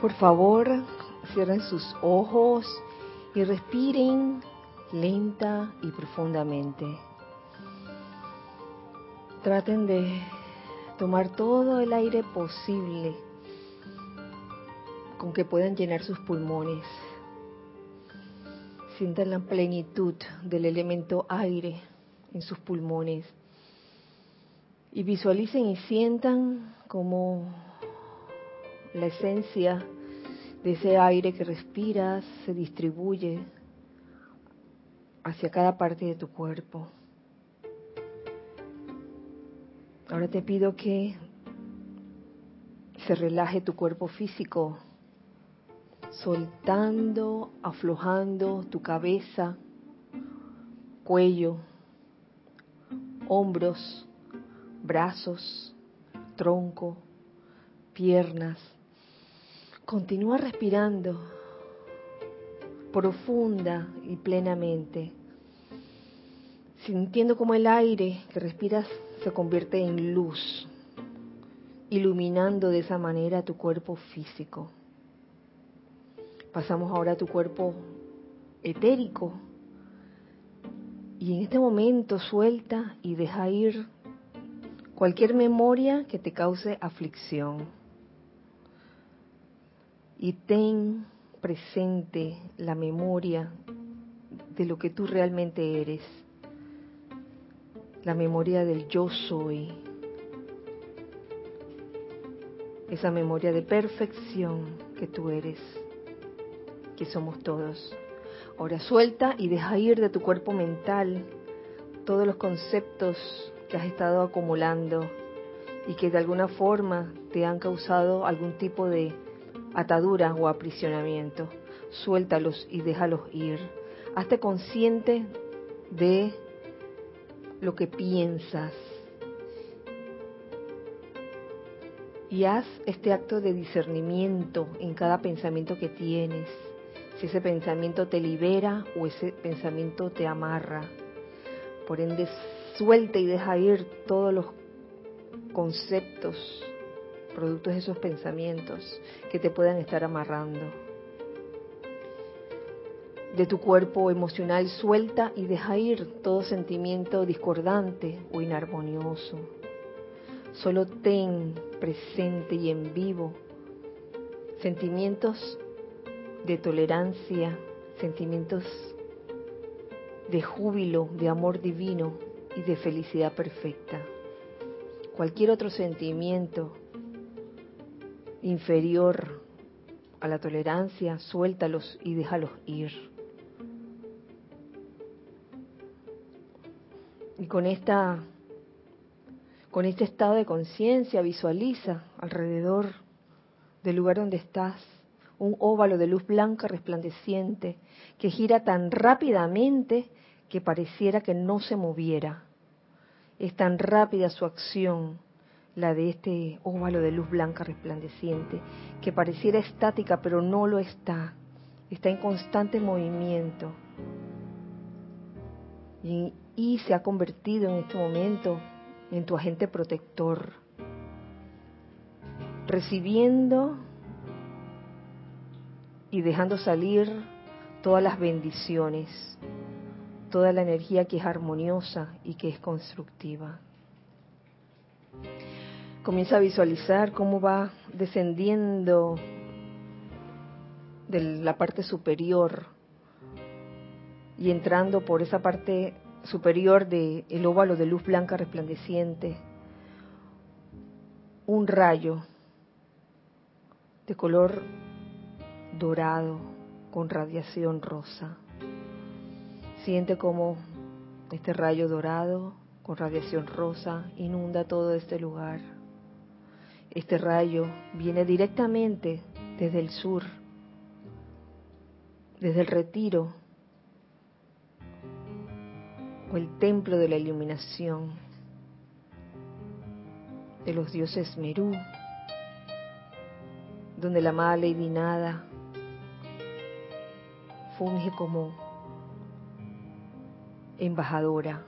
Por favor, cierren sus ojos y respiren lenta y profundamente. Traten de tomar todo el aire posible con que puedan llenar sus pulmones. Sientan la plenitud del elemento aire en sus pulmones y visualicen y sientan como la esencia de ese aire que respiras se distribuye hacia cada parte de tu cuerpo. Ahora te pido que se relaje tu cuerpo físico, soltando, aflojando tu cabeza, cuello, hombros, brazos, tronco, piernas. Continúa respirando profunda y plenamente, sintiendo como el aire que respiras se convierte en luz, iluminando de esa manera tu cuerpo físico. Pasamos ahora a tu cuerpo etérico y en este momento suelta y deja ir cualquier memoria que te cause aflicción. Y ten presente la memoria de lo que tú realmente eres la memoria del yo soy, esa memoria de perfección que tú eres, que somos todos. Ahora suelta y deja ir de tu cuerpo mental todos los conceptos que has estado acumulando y que de alguna forma te han causado algún tipo de atadura o aprisionamiento. Suéltalos y déjalos ir. Hazte consciente de lo que piensas. Y haz este acto de discernimiento en cada pensamiento que tienes. Si ese pensamiento te libera o ese pensamiento te amarra. Por ende, suelta y deja ir todos los conceptos, productos de esos pensamientos que te puedan estar amarrando de tu cuerpo emocional suelta y deja ir todo sentimiento discordante o inarmonioso. Solo ten presente y en vivo sentimientos de tolerancia, sentimientos de júbilo, de amor divino y de felicidad perfecta. Cualquier otro sentimiento inferior a la tolerancia, suéltalos y déjalos ir. Y con esta con este estado de conciencia visualiza alrededor del lugar donde estás un óvalo de luz blanca resplandeciente que gira tan rápidamente que pareciera que no se moviera. Es tan rápida su acción, la de este óvalo de luz blanca resplandeciente, que pareciera estática, pero no lo está. Está en constante movimiento. Y se ha convertido en este momento en tu agente protector, recibiendo y dejando salir todas las bendiciones, toda la energía que es armoniosa y que es constructiva. Comienza a visualizar cómo va descendiendo de la parte superior y entrando por esa parte superior del el óvalo de luz blanca resplandeciente, un rayo de color dorado con radiación rosa. Siente como este rayo dorado con radiación rosa inunda todo este lugar. Este rayo viene directamente desde el sur, desde el retiro o el templo de la iluminación de los dioses Merú, donde la amada Lady Nada funge como embajadora.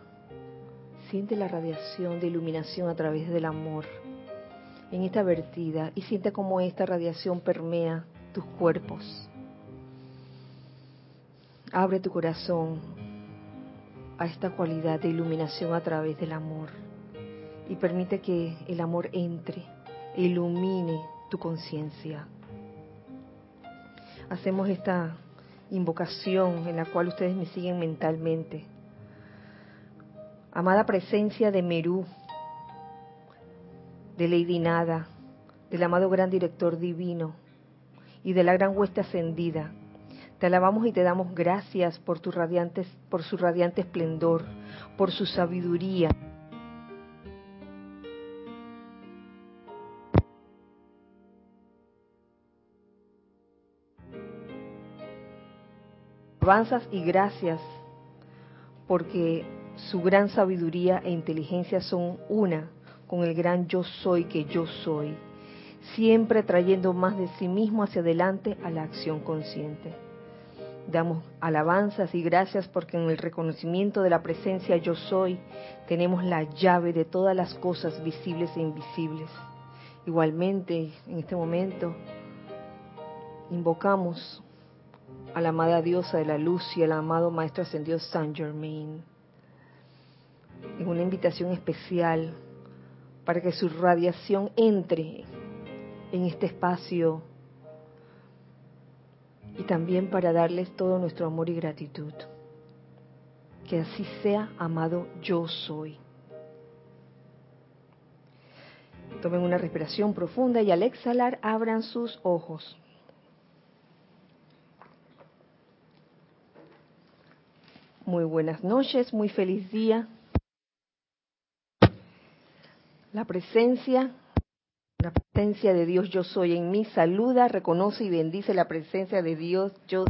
Siente la radiación de iluminación a través del amor en esta vertida y siente como esta radiación permea tus cuerpos. Abre tu corazón a esta cualidad de iluminación a través del amor y permite que el amor entre e ilumine tu conciencia. Hacemos esta invocación en la cual ustedes me siguen mentalmente. Amada presencia de Merú, de Lady Nada, del amado gran director divino y de la gran huesta ascendida, te alabamos y te damos gracias por, tu radiante, por su radiante esplendor, por su sabiduría. Avanzas y gracias porque su gran sabiduría e inteligencia son una con el gran yo soy que yo soy, siempre trayendo más de sí mismo hacia adelante a la acción consciente. Damos alabanzas y gracias porque en el reconocimiento de la presencia yo soy tenemos la llave de todas las cosas visibles e invisibles. Igualmente, en este momento, invocamos a la amada diosa de la luz y al amado Maestro Ascendido Saint Germain en una invitación especial para que su radiación entre en este espacio y también para darles todo nuestro amor y gratitud. Que así sea, amado yo soy. Tomen una respiración profunda y al exhalar abran sus ojos. Muy buenas noches, muy feliz día. La presencia la presencia de Dios yo soy en mí saluda, reconoce y bendice la presencia de Dios yo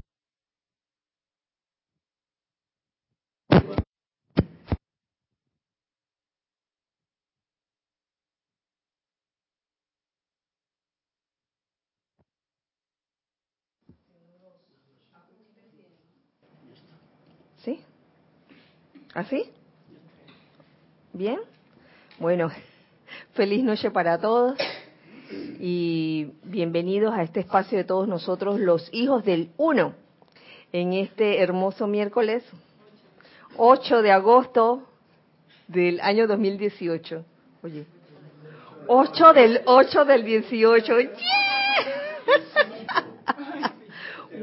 ¿Sí? ¿Así? ¿Bien? Bueno, feliz noche para todos y bienvenidos a este espacio de todos nosotros, los hijos del uno, en este hermoso miércoles 8 de agosto del año 2018. Oye, 8 del 8 del 18.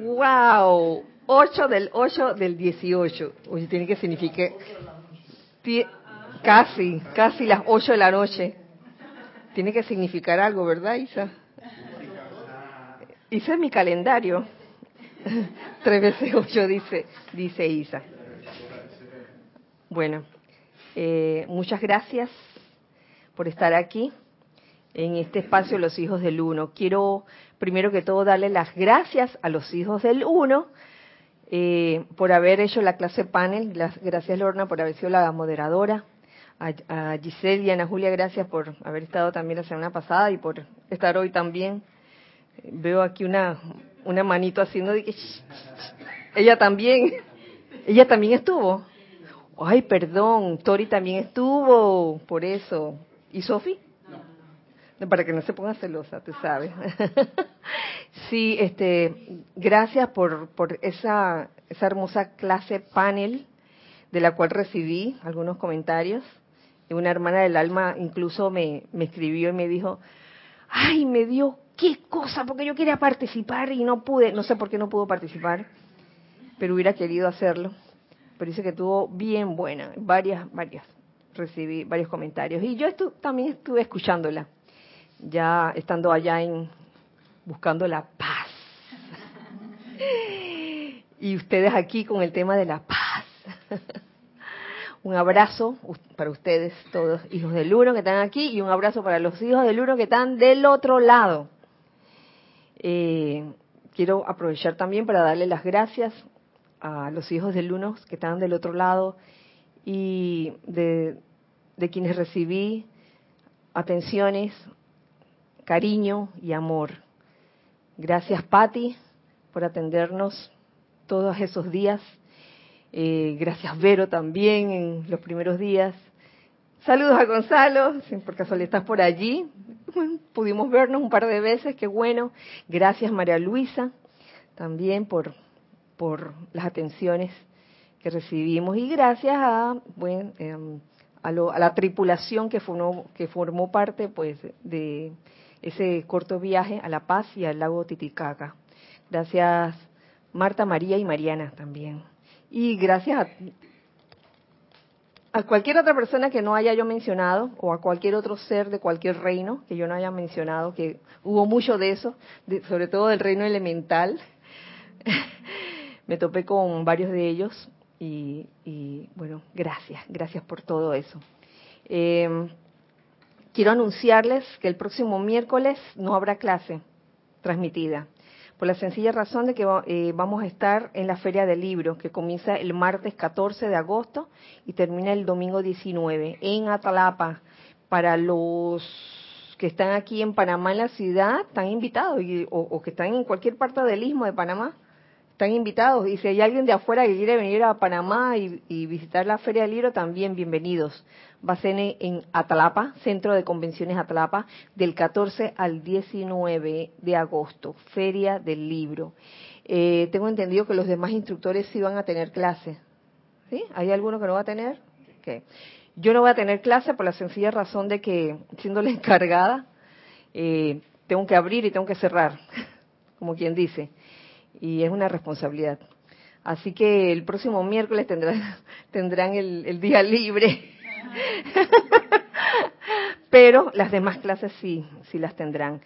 ¡Wow! 8 del 8 del 18. Oye, tiene que significar casi, casi las 8 de la noche. Tiene que significar algo, ¿verdad, Isa? Hice mi calendario. Tres veces ocho, dice, dice Isa. Bueno, eh, muchas gracias por estar aquí en este espacio Los Hijos del Uno. Quiero primero que todo darle las gracias a los Hijos del Uno eh, por haber hecho la clase panel. gracias Lorna por haber sido la moderadora a, Giselle y a Ana Julia, gracias por haber estado también la semana pasada y por estar hoy también. Veo aquí una, una manito haciendo de que... Ella también, ella también estuvo. Ay, perdón, Tori también estuvo, por eso. ¿Y Sofi? Para que no se ponga celosa, tú sabes. sí, este, gracias por, por esa, esa hermosa clase panel de la cual recibí algunos comentarios una hermana del alma incluso me, escribió y me dijo, ay, me dio qué cosa, porque yo quería participar y no pude, no sé por qué no pudo participar, pero hubiera querido hacerlo. Pero dice que estuvo bien buena, varias, varias, recibí varios comentarios. Y yo también estuve escuchándola, ya estando allá en buscando la paz. y ustedes aquí con el tema de la paz. Un abrazo para ustedes, todos hijos del uno que están aquí, y un abrazo para los hijos del uno que están del otro lado. Eh, quiero aprovechar también para darle las gracias a los hijos del uno que están del otro lado y de, de quienes recibí atenciones, cariño y amor. Gracias, Patti, por atendernos todos esos días eh, gracias Vero también en los primeros días. Saludos a Gonzalo, por casualidad estás por allí. pudimos vernos un par de veces, qué bueno. Gracias María Luisa también por, por las atenciones que recibimos y gracias a, bueno, em, a, la tripulación que formó, que formó parte pues de ese corto viaje a La Paz y al lago Titicaca. Gracias Marta, María y Mariana también. Y gracias a cualquier otra persona que no haya yo mencionado o a cualquier otro ser de cualquier reino que yo no haya mencionado, que hubo mucho de eso, sobre todo del reino elemental. Me topé con varios de ellos y, bueno, gracias, gracias por todo eso. Em, quiero anunciarles que el próximo miércoles no habrá clase transmitida por la sencilla razón de que eh, vamos a estar en la Feria del Libro, que comienza el martes 14 de agosto y termina el domingo 19 en Atalapa. Para los que están aquí en Panamá, en la ciudad, están invitados, o, que están en cualquier parte del istmo de Panamá, están invitados. Y si hay alguien de afuera que quiere venir a Panamá y, visitar la Feria del Libro, también bienvenidos va a ser en Atlapa, Centro de Convenciones Atlapa, del 14 al 19 de agosto, Feria del Libro. Eh, tengo entendido que los demás instructores sí van a tener clase. ¿Sí? ¿Hay alguno que no va a tener? Yo no voy a tener clase por la sencilla razón de que, siendo la encargada, eh, tengo que abrir y tengo que cerrar, como quien dice. Y es una responsabilidad. Así que el próximo miércoles tendrán, tendrán el día libre Pero las demás clases sí, sí las tendrán.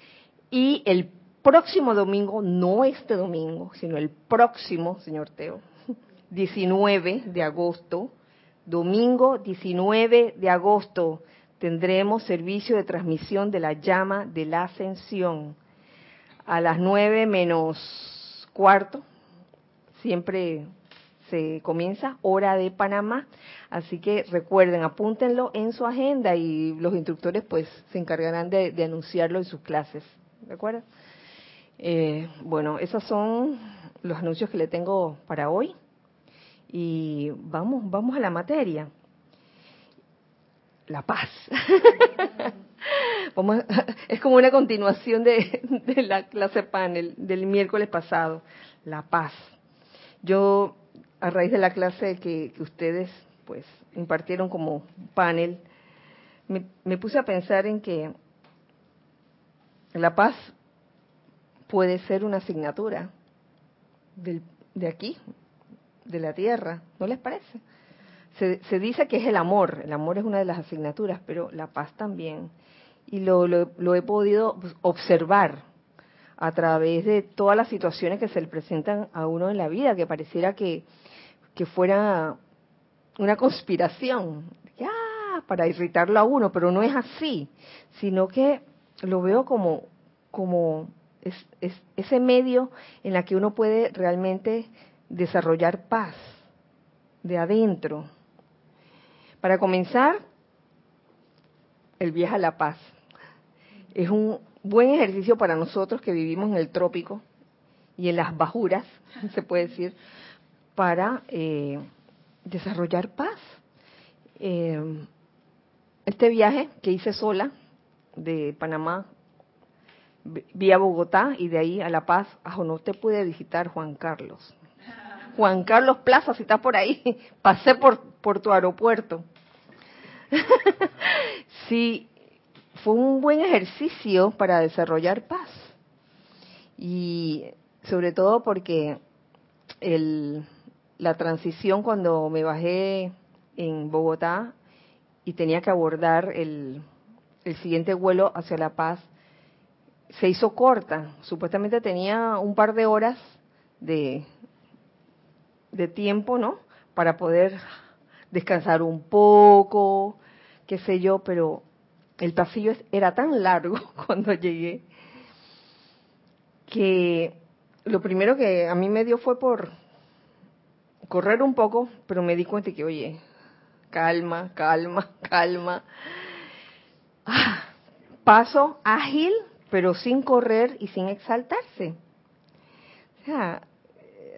Y el próximo domingo, no este domingo, sino el próximo, señor Teo, 19 de agosto, domingo 19 de agosto, tendremos servicio de transmisión de la llama de la ascensión a las 9 menos cuarto, siempre se comienza, hora de Panamá. Así que recuerden, apúntenlo en su agenda y los instructores pues se encargarán de, anunciarlo en sus clases. ¿De acuerdo? Eh, bueno, esos son los anuncios que le tengo para hoy. Y vamos, vamos a la materia. La paz. es como una continuación de, de la clase panel del miércoles pasado. La paz. Yo a raíz de la clase que, ustedes pues impartieron como panel, me, puse a pensar en que la paz puede ser una asignatura de aquí, de la tierra, ¿no les parece? Se, dice que es el amor, el amor es una de las asignaturas, pero la paz también. Y lo, lo he podido observar a través de todas las situaciones que se le presentan a uno en la vida, que pareciera que fuera una conspiración, ya, para irritarlo a uno, pero no es así, sino que lo veo como, como es, ese medio en la que uno puede realmente desarrollar paz de adentro. Para comenzar, el viaje a la paz. Es un buen ejercicio para nosotros que vivimos en el trópico y en las bajuras, se puede decir, para eh, desarrollar paz. Eh, este viaje que hice sola de Panamá vía Bogotá y de ahí a La Paz, a no te pude visitar Juan Carlos. Juan Carlos Plaza, si estás por ahí, pasé por, por tu aeropuerto. sí, fue un buen ejercicio para desarrollar paz. Y sobre todo porque el, la transición cuando me bajé en Bogotá y tenía que abordar el, siguiente vuelo hacia La Paz, se hizo corta. Supuestamente tenía un par de horas de tiempo, ¿no? Para poder descansar un poco, qué sé yo, pero el pasillo era tan largo cuando llegué que lo primero que a mí me dio fue por correr un poco, pero me di cuenta que, oye, calma, calma, calma. Ah, paso ágil, pero sin correr y sin exaltarse. O sea,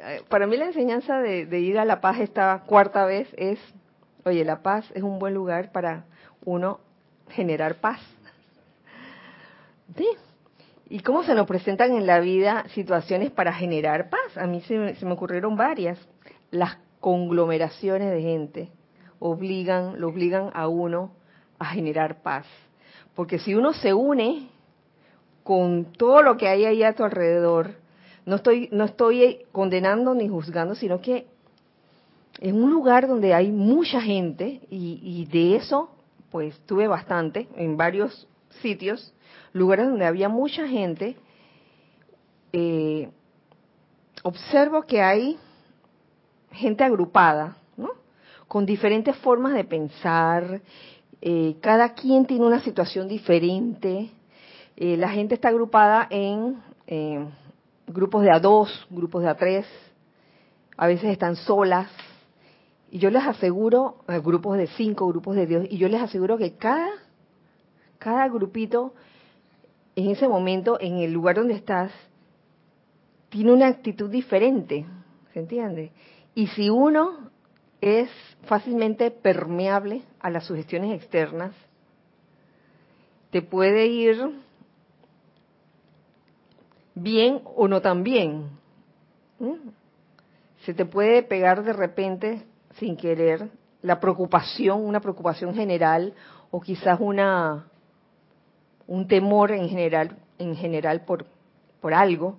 eh, para mí la enseñanza de, de, ir a La Paz esta cuarta vez es, oye, La Paz es un buen lugar para uno generar paz. ¿Y cómo se nos presentan en la vida situaciones para generar paz? A mí se, me ocurrieron varias. Las conglomeraciones de gente obligan, lo obligan a uno a generar paz. Porque si uno se une con todo lo que hay ahí a tu alrededor, no estoy, no estoy condenando ni juzgando, sino que en un lugar donde hay mucha gente, y, y de eso, pues tuve bastante en varios sitios, lugares donde había mucha gente, eh, observo que hay gente agrupada, ¿no? Con diferentes formas de pensar, eh, cada quien tiene una situación diferente, eh, la gente está agrupada en grupos de a dos, grupos de a tres, a veces están solas, y yo les aseguro, grupos de cinco, grupos de diez, y yo les aseguro que cada, cada grupito en ese momento, en el lugar donde estás, tiene una actitud diferente, ¿se entiende? Y si uno es fácilmente permeable a las sugestiones externas, te puede ir bien o no tan bien. Se te puede pegar de repente, sin querer, la preocupación, una preocupación general o quizás una un temor en general, en general por, por algo,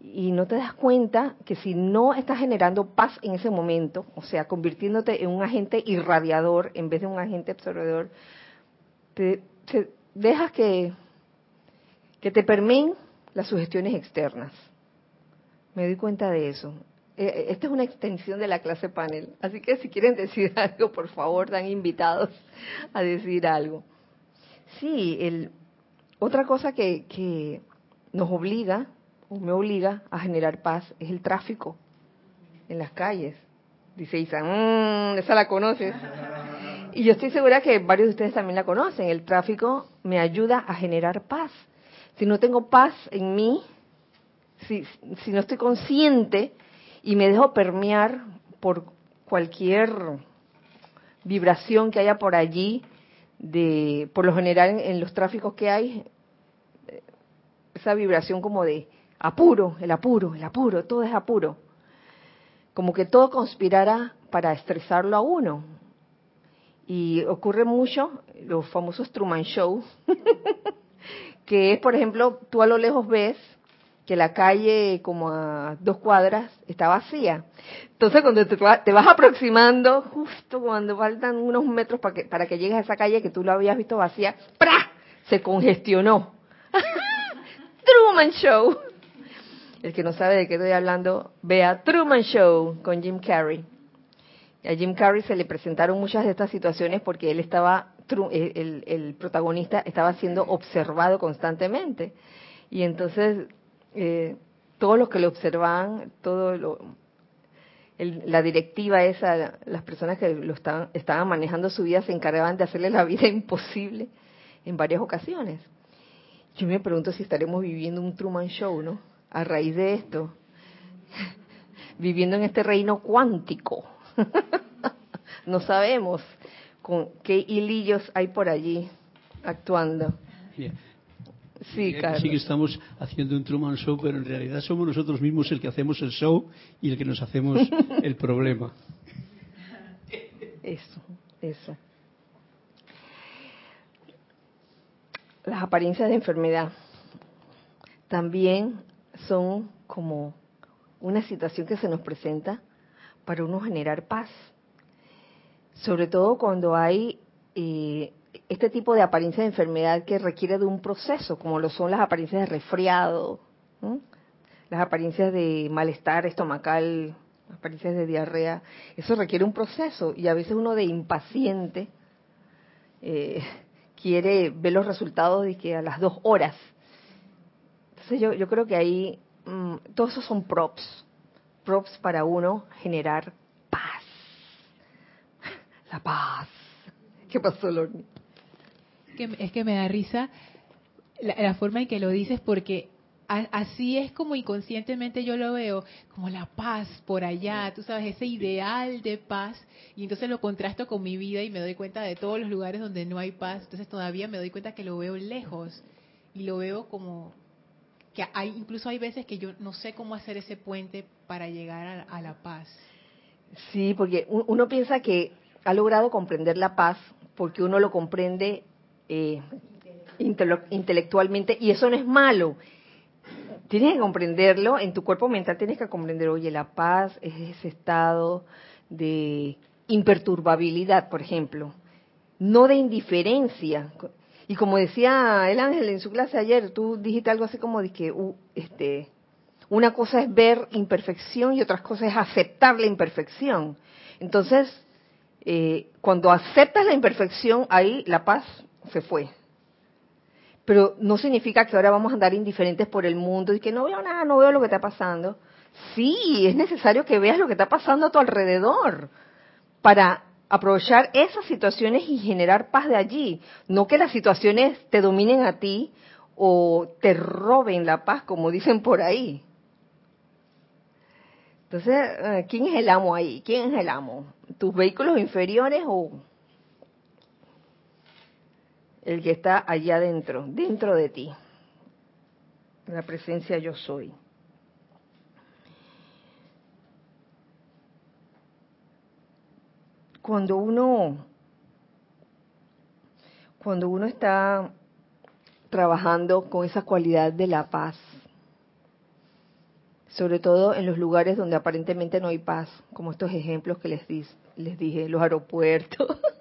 y no te das cuenta que si no estás generando paz en ese momento, o sea, convirtiéndote en un agente irradiador en vez de un agente absorbedor, te, dejas que, que te permeen las sugestiones externas. Me doy cuenta de eso. E, e, esta es una extensión de la clase panel, así que si quieren decir algo, por favor, están invitados a decir algo. Sí, el, otra cosa que, nos obliga, o me obliga a generar paz, es el tráfico en las calles. Dice Isa, mmm, esa la conoces. Y yo estoy segura que varios de ustedes también la conocen. El tráfico me ayuda a generar paz. Si no tengo paz en mí, si, si no estoy consciente y me dejo permear por cualquier vibración que haya por allí, de, por lo general en los tráficos que hay, esa vibración como de apuro, el apuro, el apuro, todo es apuro. Como que todo conspirara para estresarlo a uno. Y ocurre mucho los famosos Truman Show, que es, por ejemplo, tú a lo lejos ves que la calle como a dos cuadras está vacía. Entonces cuando te, vas aproximando, justo cuando faltan unos metros para que, para que llegues a esa calle que tú lo habías visto vacía, ¡pra! se congestionó. Truman Show. El que no sabe de qué estoy hablando, vea Truman Show con Jim Carrey. A Jim Carrey se le presentaron muchas de estas situaciones porque él estaba, el, el protagonista estaba siendo observado constantemente. Y entonces eh, todos los que lo observaban, todo lo, la directiva esa, las personas que lo estaban, estaban manejando su vida se encargaban de hacerle la vida imposible en varias ocasiones. Yo me pregunto si estaremos viviendo un Truman Show, ¿no? A raíz de esto, viviendo en este reino cuántico. no sabemos con qué hilillos hay por allí actuando. Sí, claro. Sí que estamos haciendo un Truman Show, pero en realidad somos nosotros mismos el que hacemos el show y el que nos hacemos el problema. Eso, eso. Las apariencias de enfermedad también son como una situación que se nos presenta para uno generar paz. Sobre todo cuando hay eh, este tipo de apariencia de enfermedad que requiere de un proceso, como lo son las apariencias de resfriado, las apariencias de malestar estomacal, las apariencias de diarrea, eso requiere un proceso y a veces uno de impaciente eh, quiere ver los resultados de que a las dos horas. Entonces yo, yo creo que ahí mm, todos esos son props, props para uno generar paz. La paz. ¿Qué pasó, Lorne? es que me da risa la, forma en que lo dices porque así es como inconscientemente yo lo veo, como la paz por allá, tú sabes, ese ideal de paz, y entonces lo contrasto con mi vida y me doy cuenta de todos los lugares donde no hay paz, entonces todavía me doy cuenta que lo veo lejos. y lo veo como que hay incluso hay veces que yo no sé cómo hacer ese puente para llegar a, la paz. Sí, porque uno piensa que ha logrado comprender la paz porque uno lo comprende eh, intelectualmente y eso no es malo. Tienes que comprenderlo, en tu cuerpo mental tienes que comprender, oye, la paz es ese estado de imperturbabilidad, por ejemplo, no de indiferencia. Y como decía el ángel en su clase ayer, tú dijiste algo así como de que uh, este, una cosa es ver imperfección y otra cosa es aceptar la imperfección. Entonces, eh, cuando aceptas la imperfección, ahí la paz se fue. Pero no significa que ahora vamos a andar indiferentes por el mundo y que no veo nada, no veo lo que está pasando. Sí, es necesario que veas lo que está pasando a tu alrededor para aprovechar esas situaciones y generar paz de allí, no que las situaciones te dominen a ti o te roben la paz, como dicen por ahí. Entonces, eh, ¿quién es el amo ahí? ¿Quién es el amo? ¿Tus vehículos inferiores o el que está allá adentro, dentro de ti? La presencia yo soy. cuando uno cuando uno está trabajando con esa cualidad de la paz, sobre todo en los lugares donde aparentemente no hay paz, como estos ejemplos que les, les dije, los aeropuertos.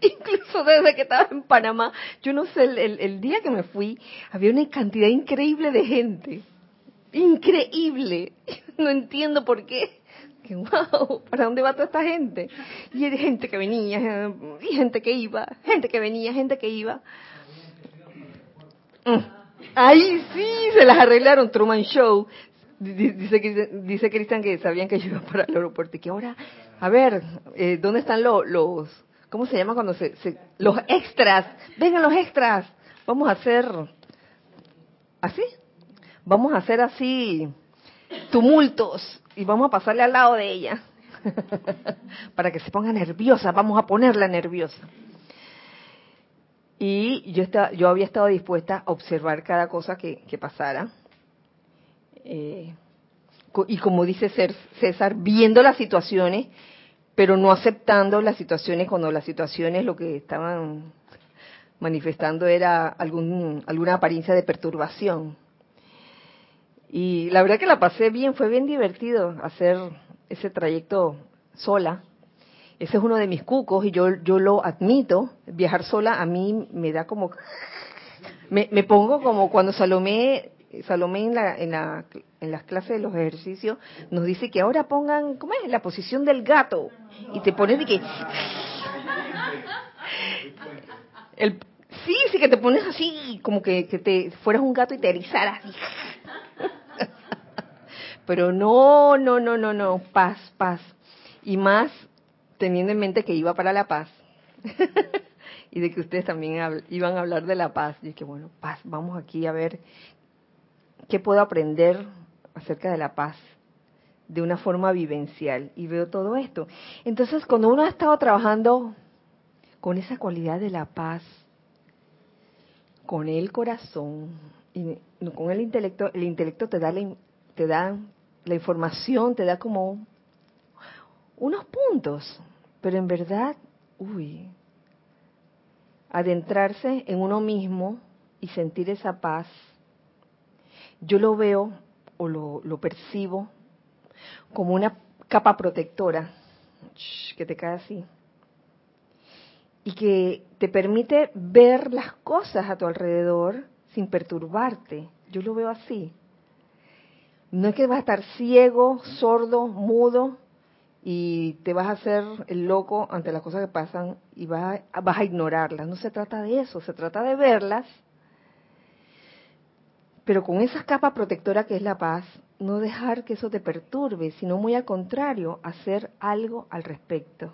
Incluso desde que estaba en Panamá, yo no sé, el día que me fui, había una cantidad increíble de gente. Increíble. No entiendo por qué wow, ¿para dónde va toda esta gente? Y hay gente que venía, y gente que iba, gente que venía, gente que iba. Mm. Ahí sí, se las arreglaron, Truman Show. Dice, dice Cristian que sabían que yo iba para el aeropuerto y que ahora, a ver, eh, ¿dónde están los, cómo se llama cuando se, los extras? Vengan los extras, vamos a hacer, ¿así? Vamos a hacer así tumultos y vamos a pasarle al lado de ella para que se ponga nerviosa, vamos a ponerla nerviosa. Y yo, estaba, yo había estado dispuesta a observar cada cosa que, pasara. Eh, y como dice César, viendo las situaciones, pero no aceptando las situaciones cuando las situaciones lo que estaban manifestando era algún, alguna apariencia de perturbación. Y la verdad que la pasé bien, fue bien divertido hacer ese trayecto sola. Ese es uno de mis cucos y yo, yo lo admito. Viajar sola a mí me da como... Me, me pongo como cuando Salomé, Salomé en, la, en, la, en las clases de los ejercicios nos dice que ahora pongan, ¿cómo es? La posición del gato. Y te pones de que... Sí, sí que te pones así, como que, que te fueras un gato y te erizaras. Pero no, no, no, no, no, paz, paz. Y más teniendo en mente que iba para la paz. y de que ustedes también iban a hablar de la paz. Y que bueno, paz, vamos aquí a ver qué puedo aprender acerca de la paz de una forma vivencial. Y veo todo esto. Entonces, cuando uno ha estado trabajando con esa cualidad de la paz, con el corazón, y con el intelecto, el intelecto te da, te da la información te da como unos puntos, pero en verdad, uy, adentrarse en uno mismo y sentir esa paz, yo lo veo o lo, percibo como una capa protectora que te cae así y que te permite ver las cosas a tu alrededor sin perturbarte. Yo lo veo así. No es que vas a estar ciego, sordo, mudo y te vas a hacer el loco ante las cosas que pasan y vas a, vas a ignorarlas. No se trata de eso, se trata de verlas, pero con esa capa protectora que es la paz, no dejar que eso te perturbe, sino muy al contrario, hacer algo al respecto,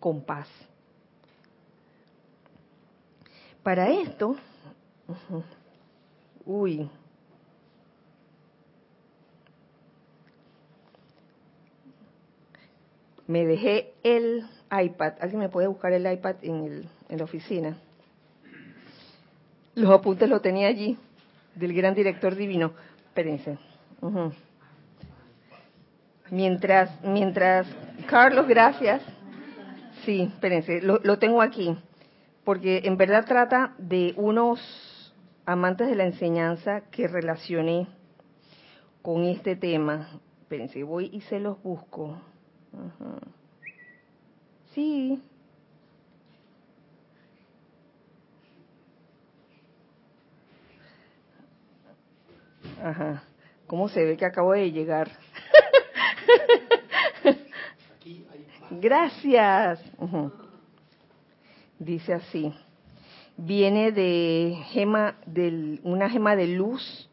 con paz. Para esto, uy, me dejé el iPad. ¿Alguien me puede buscar el iPad en, el, en la oficina? Los apuntes los tenía allí, del gran director divino. Espérense. Mientras, mientras, Carlos, gracias. Sí, espérense, lo, tengo aquí, porque en verdad trata de unos amantes de la enseñanza que relacioné con este tema. Espérense, voy y se los busco. Sí. Ajá. ¿Cómo se ve que acabo de llegar? Gracias. Dice así. Viene de gema del, una gema de luz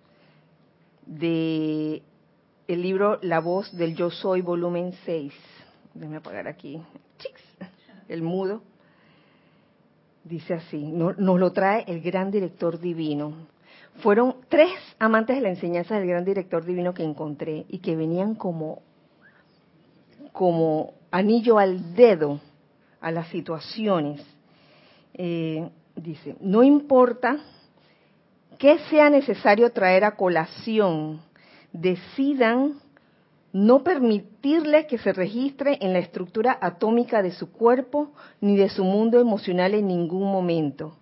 de el libro La voz del yo soy volumen 6. Déjame apagar aquí. El mudo. Dice así, nos lo trae el gran director divino. Fueron tres amantes de la enseñanza del gran director divino que encontré y que venían como, como anillo al dedo a las situaciones. Eh, dice, no importa qué sea necesario traer a colación, decidan no permitirle que se registre en la estructura atómica de su cuerpo ni de su mundo emocional en ningún momento.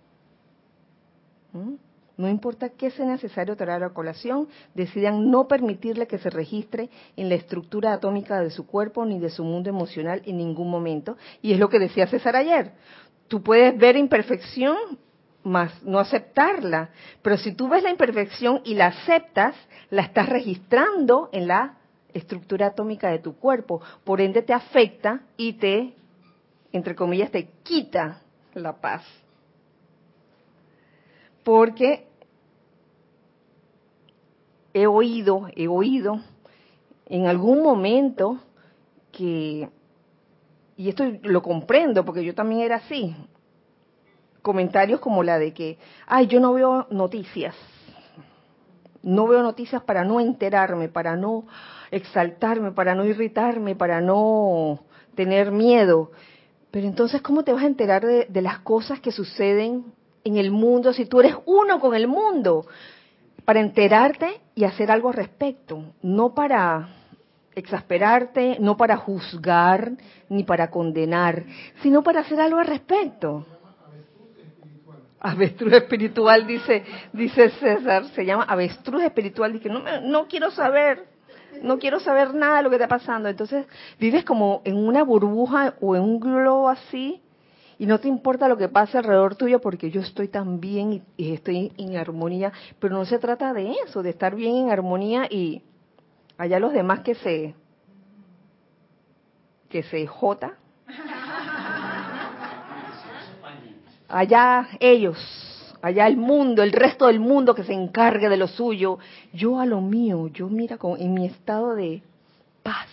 ¿Mm? No importa qué sea necesario traer a colación, decidan no permitirle que se registre en la estructura atómica de su cuerpo ni de su mundo emocional en ningún momento. Y es lo que decía César ayer. Tú puedes ver imperfección, más no aceptarla. Pero si tú ves la imperfección y la aceptas, la estás registrando en la estructura atómica de tu cuerpo. Por ende te afecta y te, entre comillas, te quita la paz porque he oído, he oído en algún momento que, y esto lo comprendo porque yo también era así, comentarios como la de que, ay, yo no veo noticias, no veo noticias para no enterarme, para no exaltarme, para no irritarme, para no tener miedo. Pero entonces, ¿cómo te vas a enterar de, de las cosas que suceden en el mundo si tú eres uno con el mundo? Para enterarte y hacer algo al respecto, no para exasperarte, no para juzgar ni para condenar, sino para hacer algo al respecto. Avestruz espiritual, dice, dice César, se llama avestruz espiritual, dice, no, no quiero saber, no quiero saber nada de lo que está pasando. Entonces vives como en una burbuja o en un globo así, y no te importa lo que pase alrededor tuyo porque yo estoy tan bien y, estoy en armonía, pero no se trata de eso, de estar bien en armonía y allá los demás que se que se jota. Allá ellos, allá el mundo, el resto del mundo que se encargue de lo suyo, yo a lo mío, yo mira con, en mi estado de paz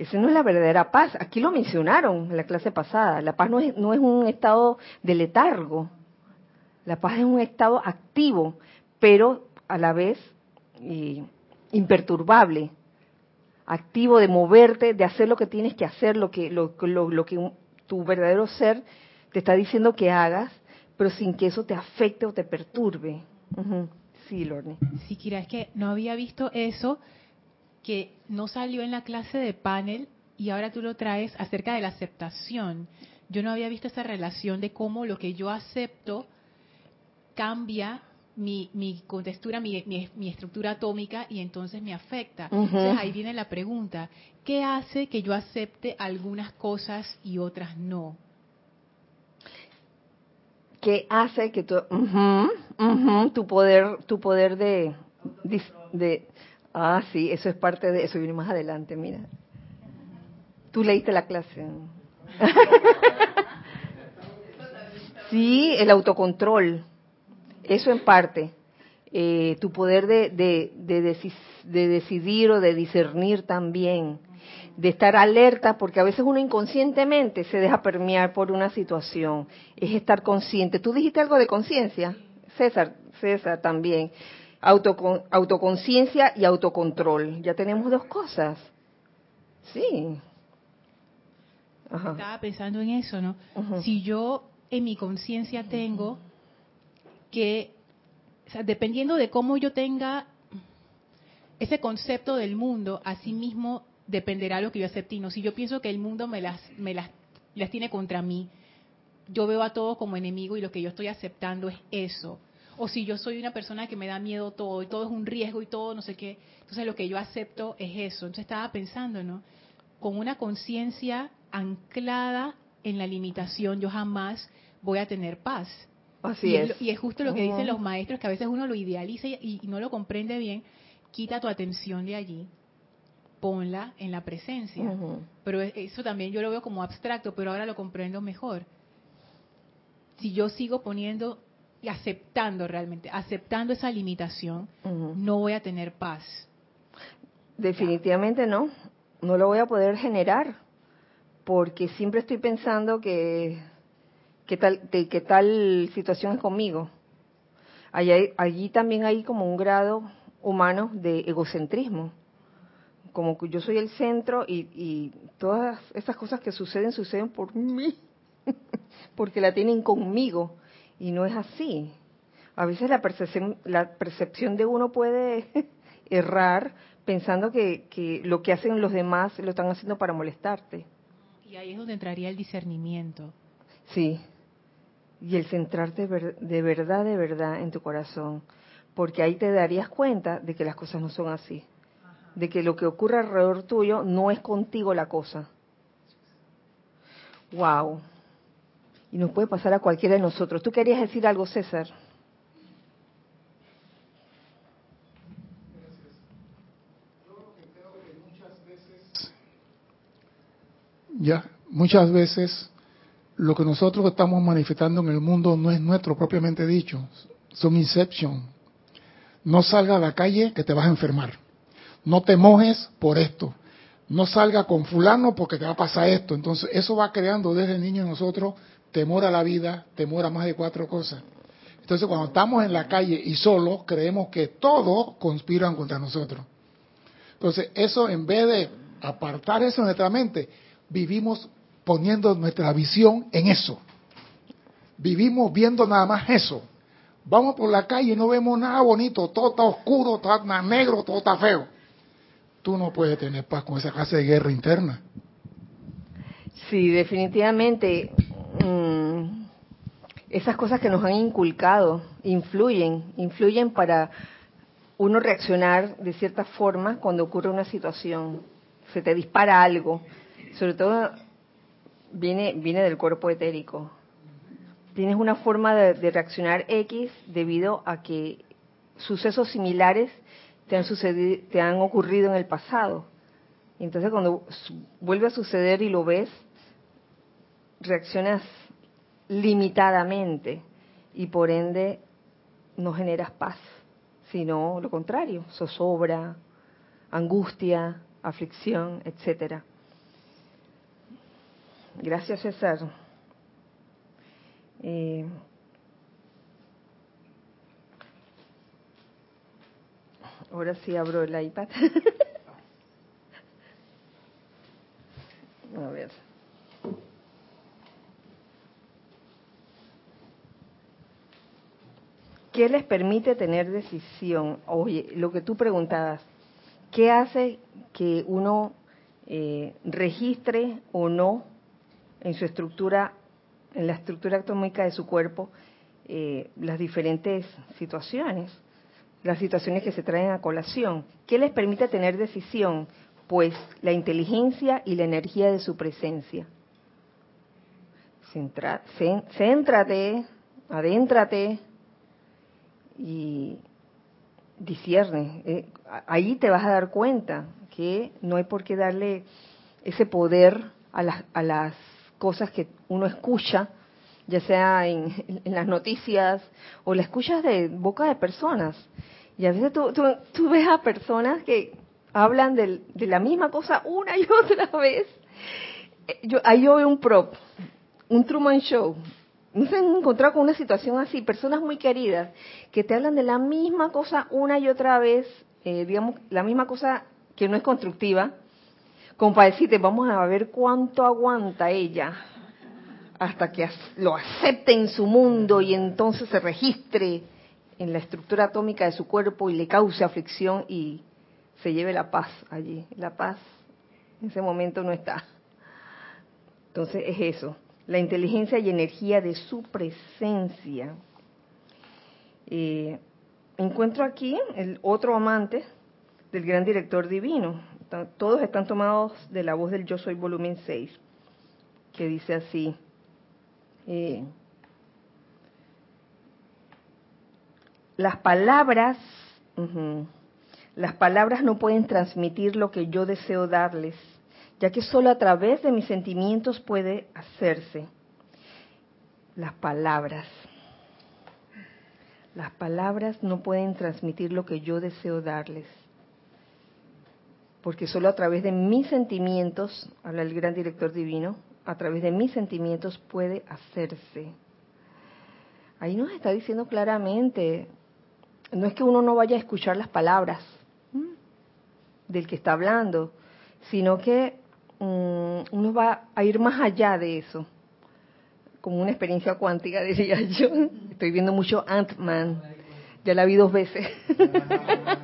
esa no es la verdadera paz. Aquí lo mencionaron en la clase pasada. La paz no es, no es un estado de letargo. La paz es un estado activo, pero a la vez imperturbable. Activo de moverte, de hacer lo que tienes que hacer, lo que, lo, lo, que tu verdadero ser te está diciendo que hagas, pero sin que eso te afecte o te perturbe. Sí, Lorne. Sí, Kira, es que no había visto eso que no salió en la clase de panel y ahora tú lo traes acerca de la aceptación. Yo no había visto esa relación de cómo lo que yo acepto cambia mi, mi contextura, mi, mi, estructura atómica y entonces me afecta. Entonces ahí viene la pregunta, ¿qué hace que yo acepte algunas cosas y otras no? ¿Qué hace que tu, tu poder, tu poder de, de, Ah, sí, eso es parte de eso. Viene más adelante, mira. Tú leíste la clase. sí, el autocontrol. Eso en parte. Eh, tu poder de, de, de, decidir o de discernir también. De estar alerta, porque a veces uno inconscientemente se deja permear por una situación. Es estar consciente. Tú dijiste algo de conciencia, César, César también autoconciencia y autocontrol. Ya tenemos dos cosas. Sí. Estaba pensando en eso, ¿no? Si yo en mi conciencia tengo que, dependiendo de cómo yo tenga ese concepto del mundo, así mismo dependerá lo que yo acepte. No, si yo pienso que el mundo me las, me las, las tiene contra mí, yo veo a todo como enemigo y lo que yo estoy aceptando es eso. O si yo soy una persona que me da miedo todo y todo es un riesgo y todo no sé qué, entonces lo que yo acepto es eso. Entonces estaba pensando, ¿no? Con una conciencia anclada en la limitación, yo jamás voy a tener paz. Así y es. y es justo lo que dicen los maestros, que a veces uno lo idealiza y, no lo comprende bien. Quita tu atención de allí, ponla en la presencia. Pero eso también yo lo veo como abstracto, pero ahora lo comprendo mejor. Si yo sigo poniendo y aceptando realmente, aceptando esa limitación, no voy a tener paz. Definitivamente no, no lo voy a poder generar, porque siempre estoy pensando que qué tal, qué tal situación es conmigo. Allí, allí también hay como un grado humano de egocentrismo, como que yo soy el centro y, y todas esas cosas que suceden suceden por mí, porque la tienen conmigo y no es así. A veces la percepción, la percepción de uno puede errar pensando que, que lo que hacen los demás lo están haciendo para molestarte. Y ahí es donde entraría el discernimiento. Sí, y el centrarte de verdad, de verdad en tu corazón, porque ahí te darías cuenta de que las cosas no son así, de que lo que ocurre alrededor tuyo no es contigo la cosa. Wow. Y nos puede pasar a cualquiera de nosotros. ¿Tú querías decir algo, César? Ya, muchas veces lo que nosotros estamos manifestando en el mundo no es nuestro propiamente dicho, son inception. No salga a la calle que te vas a enfermar. No te mojes por esto. No salga con fulano porque te va a pasar esto. Entonces eso va creando desde niño en nosotros temor a la vida, temor a más de cuatro cosas. Entonces cuando estamos en la calle y solos creemos que todos conspiran contra nosotros. Entonces eso en vez de apartar eso en nuestra mente, vivimos poniendo nuestra visión en eso. Vivimos viendo nada más eso. Vamos por la calle y no vemos nada bonito, todo está oscuro, todo está negro, todo está feo. Tú no puedes tener paz con esa clase de guerra interna. Sí, definitivamente. Mm, esas cosas que nos han inculcado influyen, influyen para uno reaccionar de cierta forma cuando ocurre una situación. Se te dispara algo. Sobre todo viene, viene del cuerpo etérico. Tienes una forma de, reaccionar X debido a que sucesos similares te han, sucedido, te han ocurrido en el pasado. Entonces cuando vuelve a suceder y lo ves, reaccionas limitadamente y por ende no generas paz, sino lo contrario, zozobra, angustia, aflicción, etcétera. Gracias, César. Eh, ahora sí abro el iPad. A ver. ¿Qué les permite tener decisión? Oye, lo que tú preguntabas, ¿qué hace que uno eh, registre o no en su estructura, en la estructura atómica de su cuerpo, eh, las diferentes situaciones, las situaciones que se traen a colación. ¿Qué les permite tener decisión? Pues la inteligencia y la energía de su presencia. Céntrate, adéntrate y discierne. Eh, ahí te vas a dar cuenta que no hay por qué darle ese poder a las, a las cosas que uno escucha, ya sea en, las noticias o la escuchas de boca de personas. Y a veces tú, tú, ves a personas que hablan de, la misma cosa una y otra vez. Eh, yo, ahí yo veo un prop, un Truman Show. No se han encontrado con una situación así, personas muy queridas que te hablan de la misma cosa una y otra vez, eh, digamos, la misma cosa que no es constructiva, como para decirte, vamos a ver cuánto aguanta ella hasta que lo acepte en su mundo y entonces se registre en la estructura atómica de su cuerpo y le cause aflicción y se lleve la paz allí. La paz en ese momento no está. Entonces es eso, la inteligencia y energía de su presencia. Eh, encuentro aquí el otro amante del gran director divino. Todos están tomados de la voz del Yo Soy volumen 6, que dice así. Eh, las palabras, las palabras no pueden transmitir lo que yo deseo darles, ya que solo a través de mis sentimientos puede hacerse. Las palabras. Las palabras no pueden transmitir lo que yo deseo darles. Porque solo a través de mis sentimientos, habla el gran director divino, a través de mis sentimientos puede hacerse. Ahí nos está diciendo claramente, no es que uno no vaya a escuchar las palabras del que está hablando, sino que mm, uno va a ir más allá de eso, como una experiencia cuántica, diría yo. Estoy viendo mucho Ant-Man, ya la vi dos veces.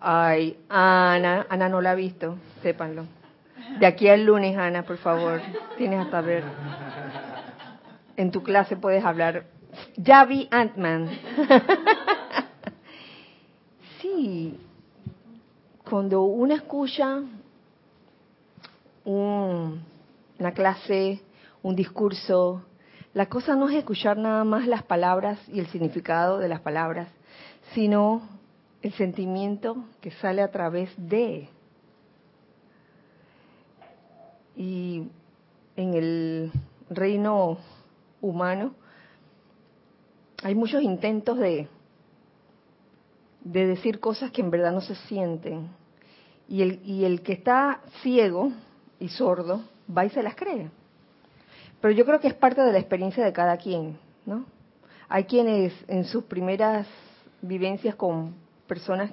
Ay, Ana, Ana no la ha visto, sépanlo. De aquí al lunes, Ana, por favor, tienes hasta ver. En tu clase puedes hablar. Ya vi Ant-Man. sí, cuando uno escucha una clase, un discurso, la cosa no es escuchar nada más las palabras y el significado de las palabras, sino el sentimiento que sale a través de y en el reino humano hay muchos intentos de, de decir cosas que en verdad no se sienten. Y el, y el que está ciego y sordo va y se las cree. Pero yo creo que es parte de la experiencia de cada quien, ¿no? Hay quienes en sus primeras vivencias con personas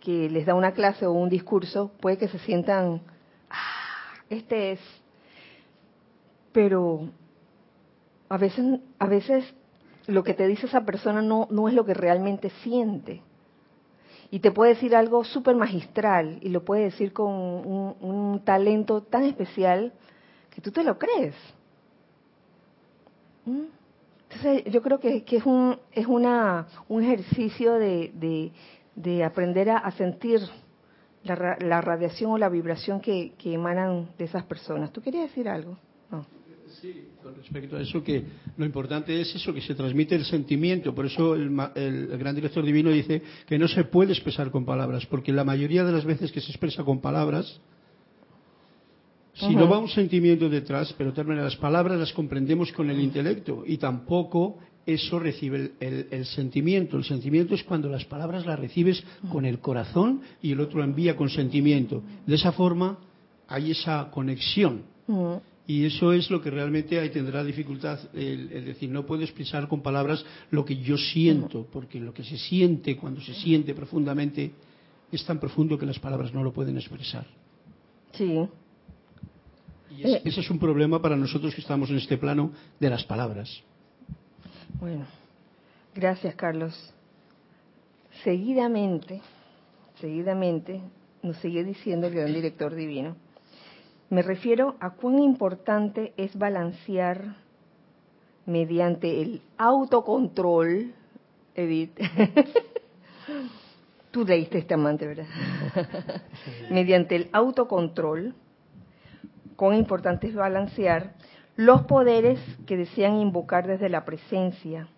que les da una clase o un discurso, puede que se sientan este es. Pero a veces, a veces lo que te dice esa persona no, no es lo que realmente siente. Y te puede decir algo súper magistral y lo puede decir con un, talento tan especial que tú te lo crees. ¿Mm? Entonces yo creo que, que, es, un, es una, un ejercicio de, de, de aprender a, sentir la, radiación o la vibración que, emanan de esas personas. ¿Tú querías decir algo? Sí, con respecto a eso, que lo importante es eso, que se transmite el sentimiento. Por eso el, el, gran director divino dice que no se puede expresar con palabras, porque la mayoría de las veces que se expresa con palabras, si no va un sentimiento detrás, pero también las palabras las comprendemos con el intelecto y tampoco eso recibe el, sentimiento. El sentimiento es cuando las palabras las recibes con el corazón y el otro lo envía con sentimiento. De esa forma hay esa conexión. Y eso es lo que realmente ahí tendrá dificultad, el, decir, no puedo expresar con palabras lo que yo siento, porque lo que se siente cuando se siente profundamente es tan profundo que las palabras no lo pueden expresar. Sí. Y ese es un problema para nosotros que estamos en este plano de las palabras. Bueno, gracias Carlos. Seguidamente, seguidamente, nos sigue diciendo el gran director divino, me refiero a cuán importante es balancear mediante el autocontrol, Edith. Tú leíste este amante, ¿verdad? mediante el autocontrol, cuán importante es balancear los poderes que desean invocar desde la presencia,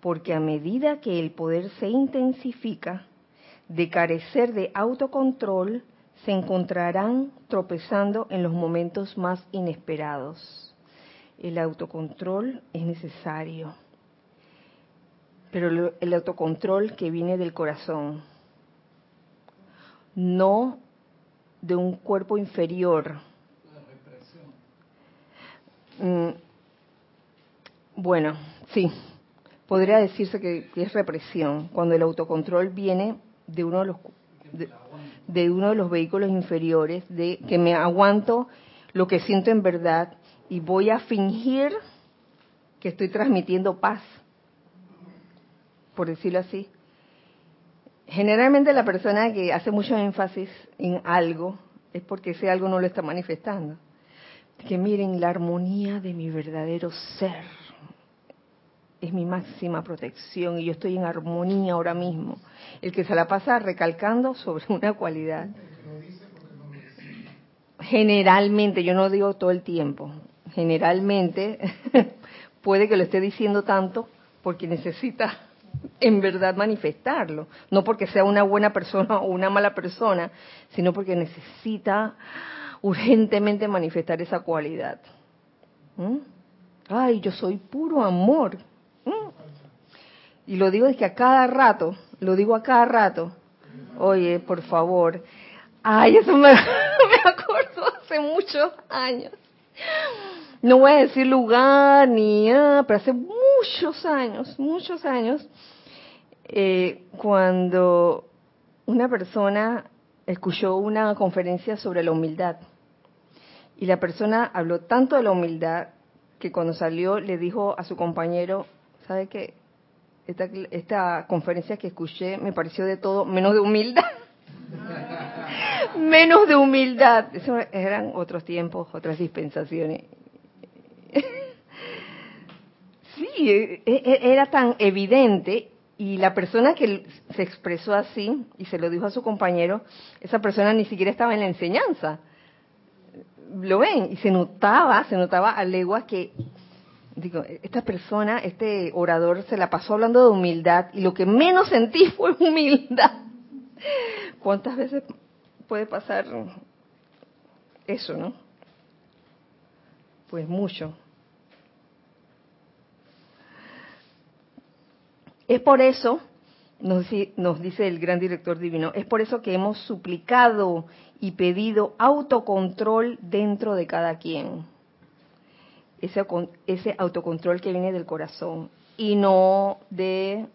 porque a medida que el poder se intensifica, de carecer de autocontrol, se encontrarán tropezando en los momentos más inesperados. El autocontrol es necesario, pero el autocontrol que viene del corazón, no de un cuerpo inferior, Mm, bueno, sí, podría decirse que, es represión, cuando el autocontrol viene de uno de los de, uno de los vehículos inferiores, de que me aguanto lo que siento en verdad y voy a fingir que estoy transmitiendo paz, por decirlo así. Generalmente la persona que hace mucho énfasis en algo es porque ese algo no lo está manifestando. Que miren la armonía de mi verdadero ser. Es mi máxima protección y yo estoy en armonía ahora mismo. El que se la pasa recalcando sobre una cualidad. Generalmente, yo no digo todo el tiempo, generalmente puede que lo esté diciendo tanto porque necesita en verdad manifestarlo, no porque sea una buena persona o una mala persona, sino porque necesita urgentemente manifestar esa cualidad. ¿Mm? Ay, yo soy puro amor. Y lo digo es que a cada rato, lo digo a cada rato. Oye, por favor. Ay, eso me, me acuerdo hace muchos años. No voy a decir lugar ni nada, pero hace muchos años, muchos años, eh, cuando una persona escuchó una conferencia sobre la humildad y la persona habló tanto de la humildad que cuando salió le dijo a su compañero, ¿sabe qué? Esta, conferencia que escuché me pareció de todo menos de humildad. menos de humildad. Eso eran otros tiempos, otras dispensaciones. sí, e, e, era tan evidente y la persona que se expresó así y se lo dijo a su compañero, esa persona ni siquiera estaba en la enseñanza. Lo ven y se notaba, se notaba a legua que digo, esta persona, este orador se la pasó hablando de humildad y lo que menos sentí fue humildad. ¿Cuántas veces puede pasar eso, no? Pues mucho. Es por eso, nos, dice el gran director divino, es por eso que hemos suplicado y pedido autocontrol dentro de cada quien. Ese, ese autocontrol que viene del corazón y no de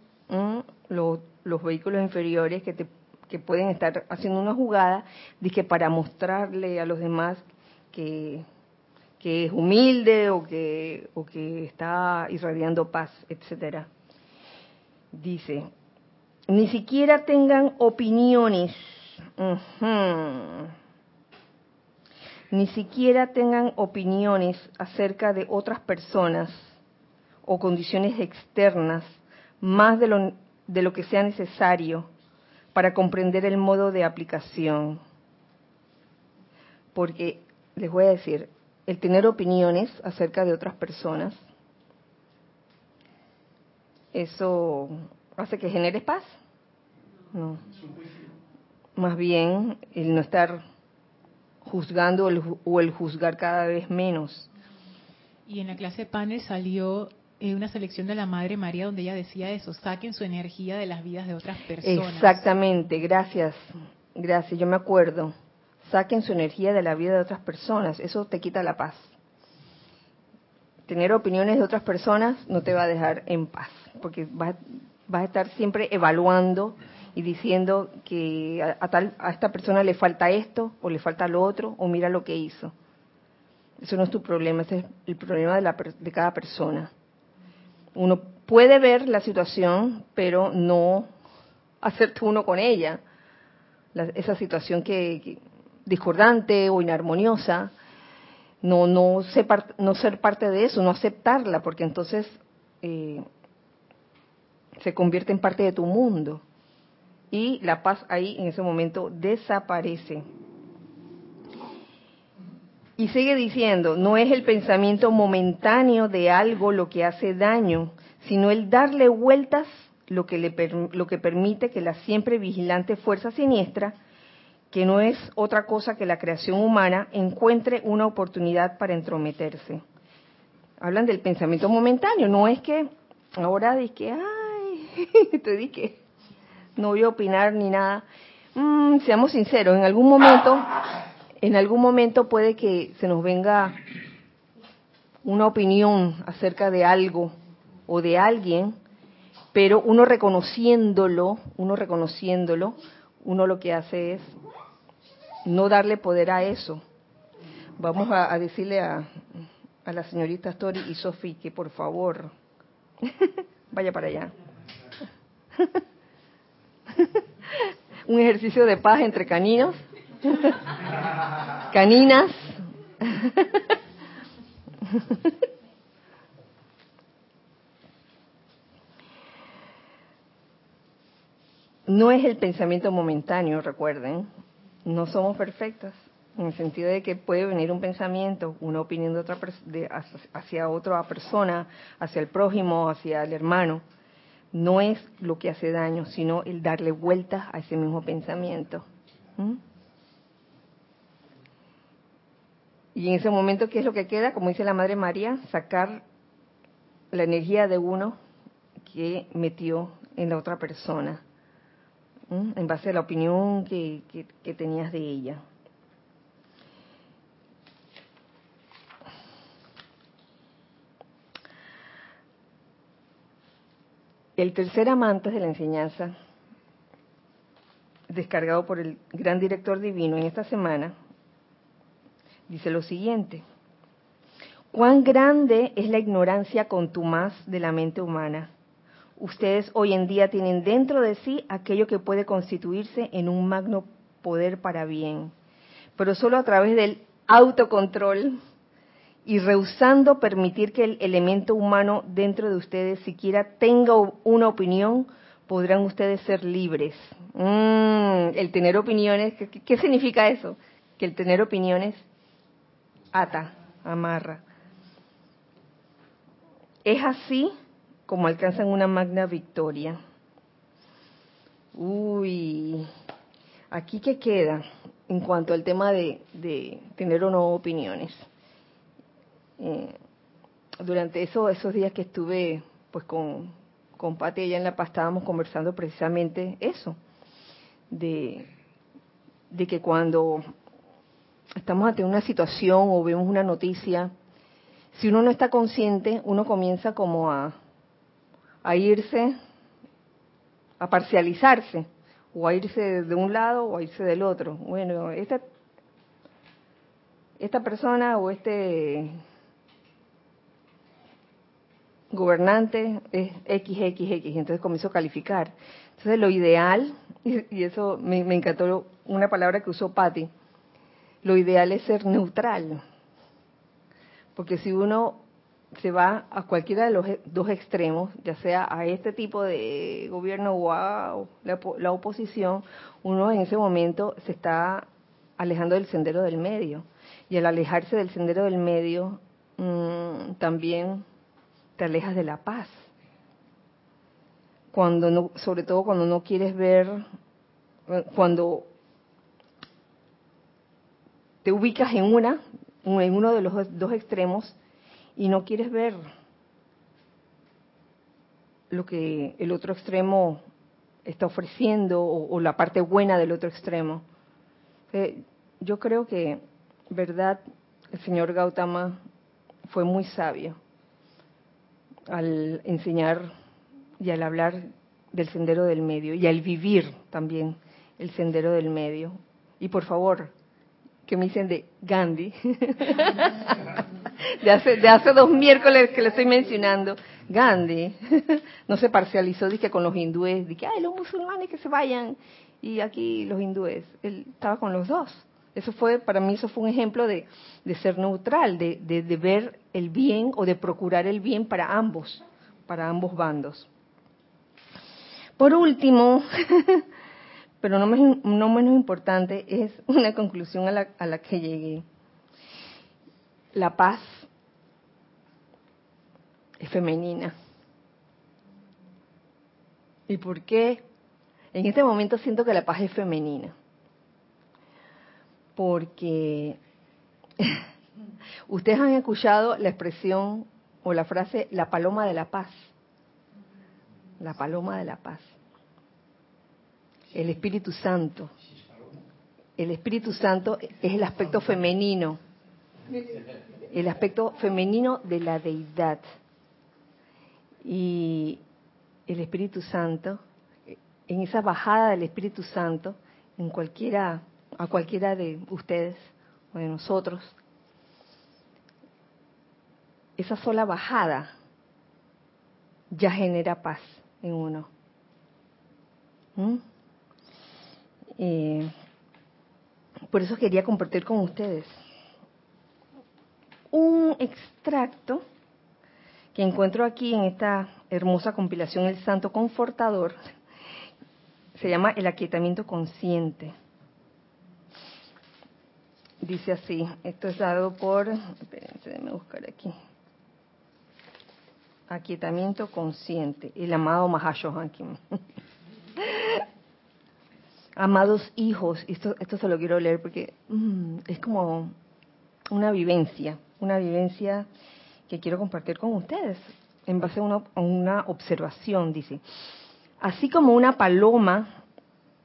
los vehículos inferiores que, te, que pueden estar haciendo una jugada dije, para mostrarle a los demás que, es humilde o que, o que está irradiando paz, etcétera. Dice, ni siquiera tengan opiniones, ni siquiera tengan opiniones acerca de otras personas o condiciones externas más de lo, de lo que sea necesario para comprender el modo de aplicación. Porque les voy a decir, el tener opiniones acerca de otras personas ¿eso hace que genere paz? No. Más bien el no estar juzgando o el, juzgar cada vez menos. Y en la clase panel salió eh, una selección de la Madre María donde ella decía eso, saquen su energía de las vidas de otras personas. Exactamente, gracias, gracias, yo me acuerdo. Saquen su energía de la vida de otras personas, eso te quita la paz. Tener opiniones de otras personas no te va a dejar en paz porque vas, a estar siempre evaluando y diciendo que a, tal a esta persona le falta esto o le falta lo otro o mira lo que hizo. Eso no es tu problema, ese es el problema de, la, de cada persona. Uno puede ver la situación, pero no hacerte uno con ella. esa situación que, discordante o inarmoniosa, no no, no ser parte de eso, no aceptarla, porque entonces eh, se convierte en parte de tu mundo y la paz ahí en ese momento desaparece. Y sigue diciendo, no es el pensamiento momentáneo de algo lo que hace daño, sino el darle vueltas lo que, le, lo que permite que la siempre vigilante fuerza siniestra, que no es otra cosa que la creación humana, encuentre una oportunidad para entrometerse. Hablan del pensamiento momentáneo, no es que ahora de que, ah, te dije, no voy a opinar ni nada. Mm, seamos sinceros, en algún momento, en algún momento puede que se nos venga una opinión acerca de algo o de alguien, pero uno reconociéndolo, uno reconociéndolo, uno lo que hace es no darle poder a eso. Vamos a, decirle a, a la señorita Story y Sophie que por favor vaya para allá. Un ejercicio de paz entre caninos, caninas. No es el pensamiento momentáneo, recuerden. No somos perfectas en el sentido de que puede venir un pensamiento, una opinión de otra de, hacia otra persona, hacia el prójimo, hacia el hermano. No es lo que hace daño, sino el darle vuelta a ese mismo pensamiento. Y en ese momento, ¿qué es lo que queda? Como dice la Madre María, sacar la energía de uno que metió en la otra persona, en base a la opinión que tenías de ella. El tercer amante de la enseñanza, descargado por el gran director divino en esta semana, dice lo siguiente. Cuán grande es la ignorancia contumaz de la mente humana. Ustedes hoy en día tienen dentro de sí aquello que puede constituirse en un magno poder para bien, pero solo a través del autocontrol y rehusando permitir que el elemento humano dentro de ustedes siquiera tenga una opinión, podrán ustedes ser libres. Mm, el tener opiniones, ¿qué, significa eso? Que el tener opiniones ata, amarra. Es así como alcanzan una magna victoria. Uy, aquí que queda en cuanto al tema de, de tener o no opiniones. Eh, durante eso, esos días que estuve pues con, con Pati allá en La Paz estábamos conversando precisamente eso, de, de que cuando estamos ante una situación o vemos una noticia, si uno no está consciente, uno comienza como a, a irse, a parcializarse, o a irse de un lado o a irse del otro. Bueno, esta, esta persona o este gobernante es XXX, entonces comenzó a calificar. Entonces lo ideal, y eso me, encantó una palabra que usó Patti, lo ideal es ser neutral, porque si uno se va a cualquiera de los dos extremos, ya sea a este tipo de gobierno o a la, oposición, uno en ese momento se está alejando del sendero del medio. Y al alejarse del sendero del medio, mm, también te alejas de la paz. Cuando no, sobre todo cuando no quieres ver, cuando te ubicas en una, en uno de los dos extremos y no quieres ver lo que el otro extremo está ofreciendo o, la parte buena del otro extremo. Eh, yo creo que, verdad, el señor Gautama fue muy sabio al enseñar y al hablar del sendero del medio y al vivir también el sendero del medio. Y por favor, que me dicen de Gandhi, de, hace, de hace dos miércoles que le estoy mencionando, Gandhi no se parcializó dije, con los hindúes, que ay, los musulmanes que se vayan, y aquí los hindúes. Él estaba con los dos. Eso fue, para mí, eso fue un ejemplo de, ser neutral, de, ver el bien o de procurar el bien para ambos, para ambos bandos. Por último, pero no, menos importante, es una conclusión a la, a la que llegué. La paz es femenina. ¿Y por qué? En este momento siento que la paz es femenina porque ustedes han escuchado la expresión o la frase la paloma de la paz. La paloma de la paz. El Espíritu Santo. El Espíritu Santo es el aspecto femenino. El aspecto femenino de la deidad. Y el Espíritu Santo, en esa bajada del Espíritu Santo, en cualquiera a cualquiera de ustedes o de nosotros, esa sola bajada ya genera paz en uno. ¿Mm? Eh, por eso quería compartir con ustedes un extracto que encuentro aquí en esta hermosa compilación El Santo Confortador. Se llama El Aquietamiento Consciente. Dice así, esto es dado por, espérense, déjenme buscar aquí. Aquietamiento consciente, el amado Mahashohan Amados hijos, esto, esto se lo quiero leer porque mm, es como una vivencia, una vivencia que quiero compartir con ustedes en base a una, a una observación, dice. Así como una paloma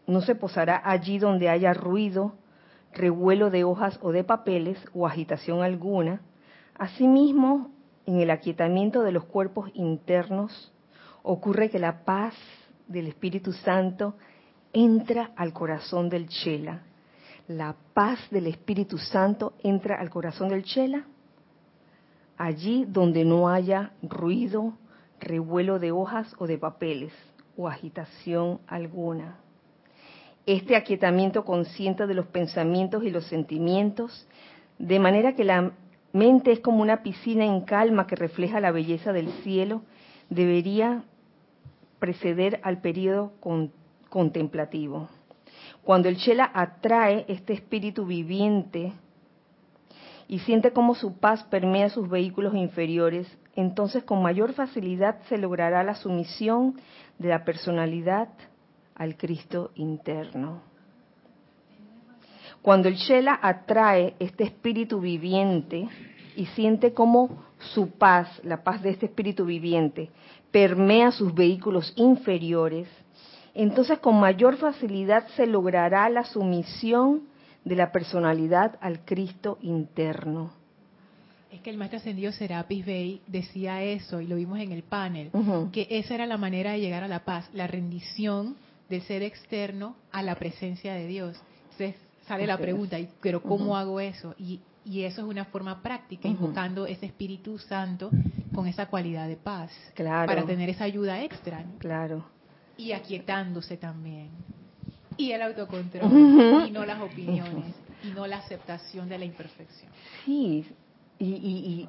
no se posará allí donde haya ruido, revuelo de hojas o de papeles o agitación alguna, asimismo, en el aquietamiento de los cuerpos internos, ocurre que la paz del Espíritu Santo entra al corazón del Chela. La paz del Espíritu Santo entra al corazón del Chela, allí donde no haya ruido, revuelo de hojas o de papeles o agitación alguna. Este aquietamiento consciente de los pensamientos y los sentimientos, de manera que la mente es como una piscina en calma que refleja la belleza del cielo, debería preceder al periodo contemplativo. Cuando el Chela atrae este espíritu viviente y siente cómo su paz permea sus vehículos inferiores, entonces con mayor facilidad se logrará la sumisión de la personalidad al Cristo interno. Cuando el Shela atrae este espíritu viviente y siente cómo su paz, la paz de este espíritu viviente, permea sus vehículos inferiores, entonces con mayor facilidad se logrará la sumisión de la personalidad al Cristo interno. Es que el maestro ascendido Serapis Bey decía eso, y lo vimos en el panel, que esa era la manera de llegar a la paz, la rendición del ser externo a la presencia de Dios. Entonces sale la pregunta, ¿pero cómo hago eso? Y, y, eso es una forma práctica, invocando ese Espíritu Santo con esa cualidad de paz, claro. para tener esa ayuda extra. Claro. Y aquietándose también y el autocontrol y no las opiniones y no la aceptación de la imperfección. Sí, y, y,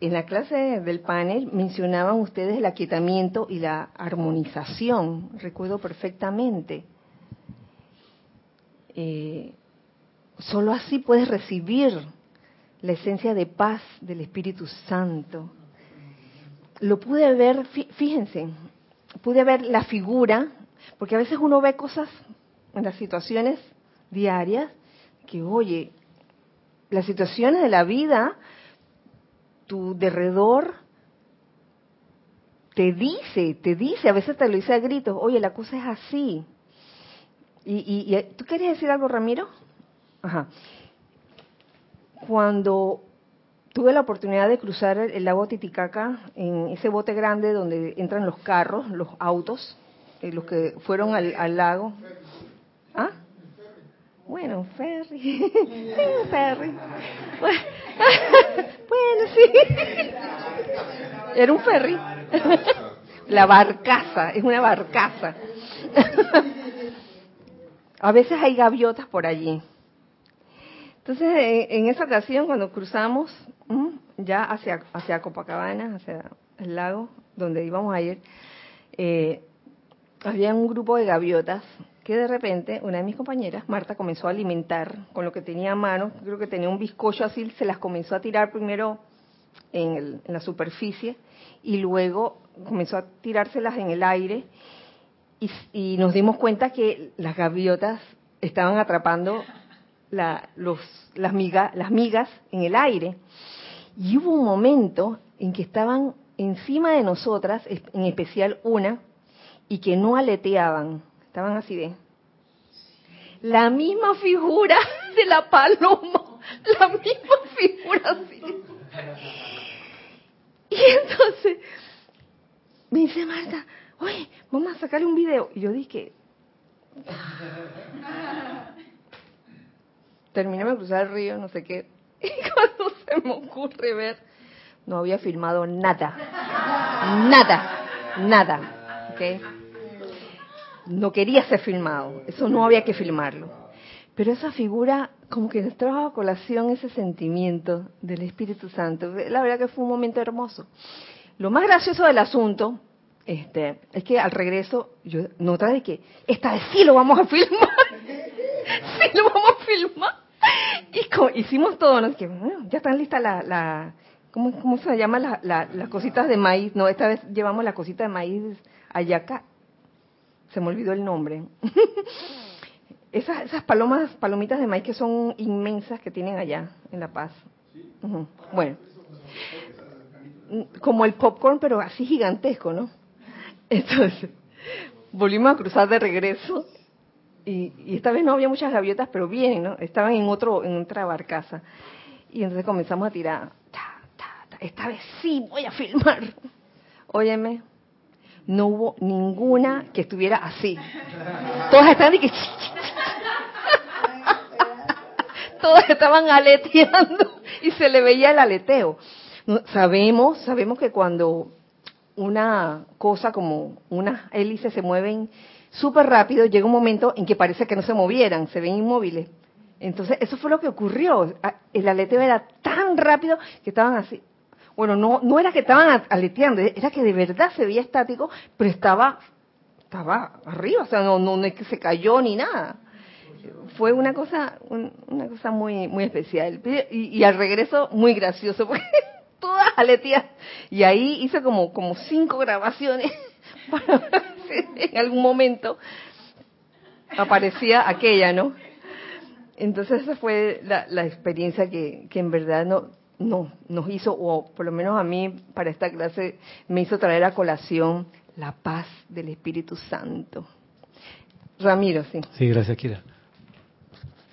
en la clase del panel mencionaban ustedes el aquietamiento y la armonización, recuerdo perfectamente. Eh, solo así puedes recibir la esencia de paz del Espíritu Santo. Lo pude ver, fíjense, pude ver la figura, porque a veces uno ve cosas en las situaciones diarias que, oye, las situaciones de la vida, tu derredor te dice, te dice, a veces te lo dice a gritos, oye, la cosa es así. Y, y, ¿Tú querías decir algo, Ramiro? Ajá. Cuando tuve la oportunidad de cruzar el, lago Titicaca en ese bote grande donde entran los carros, los autos, eh, los que fueron al, lago. Bueno, un ferry. un ferry. Bueno, sí. Era un ferry. La barcaza, es una barcaza. A veces hay gaviotas por allí. Entonces, en esa ocasión, cuando cruzamos ya hacia, hacia Copacabana, hacia el lago donde íbamos a ir, eh, había un grupo de gaviotas que de repente una de mis compañeras, Marta, comenzó a alimentar con lo que tenía a mano, creo que tenía un bizcocho así, se las comenzó a tirar primero en, la superficie y luego comenzó a tirárselas en el aire. Y, nos dimos cuenta que las gaviotas estaban atrapando los, las, las migas en el aire. Y hubo un momento en que estaban encima de nosotras, en especial una, y que no aleteaban, estaban así de la misma figura de la paloma, la misma figura así. Y entonces me dice Marta, oye, vamos a sacarle un video. Y yo dije, terminé de cruzar el río, no sé qué. Y cuando se me ocurre ver, no había filmado nada. Nada. Nada. ¿Ok? No quería ser filmado. Eso no había que filmarlo. Pero esa figura, como que nos trajo a colación ese sentimiento del Espíritu Santo. La verdad que fue un momento hermoso. Lo más gracioso del asunto este, es que al regreso yo nota de que esta vez sí lo vamos a filmar. sí lo vamos a filmar. Y hicimos todo, ¿no? Que, ya están listas la, la ¿cómo, ¿cómo, se llama la, las cositas de maíz? No, esta vez llevamos la cosita de maíz ayaca. Se me olvidó el nombre. esas, esas palomas, palomitas de maíz que son inmensas que tienen allá en La Paz. Bueno, como el popcorn, pero así gigantesco, ¿no? Entonces, volvimos a cruzar de regreso y, esta vez no había muchas gaviotas, pero bien, ¿no? Estaban en otro en otra barcaza. Y entonces comenzamos a tirar. Esta vez sí voy a filmar. Óyeme, no hubo ninguna que estuviera así. Todas estaban y que... Todas estaban aleteando y se le veía el aleteo. Sabemos, sabemos que cuando una cosa como unas hélices se mueven súper rápido, llega un momento en que parece que no se movieran, se ven inmóviles. Entonces, eso fue lo que ocurrió. Ah, el aleteo era tan rápido que estaban así. Bueno, no, no era que estaban aleteando, era que de verdad se veía estático, pero estaba, estaba arriba, o sea, no, no, es que se cayó ni nada. Fue una cosa, una cosa muy, muy especial. Y, al regreso, muy gracioso, porque todas aleteas. Y ahí hice como, como cinco grabaciones para si en algún momento aparecía aquella, ¿no? Entonces esa fue la, la experiencia que, que en verdad no, no nos hizo, o por lo menos a mí para esta clase me hizo traer a colación la paz del Espíritu Santo. Ramiro, sí. Sí, gracias, Kira.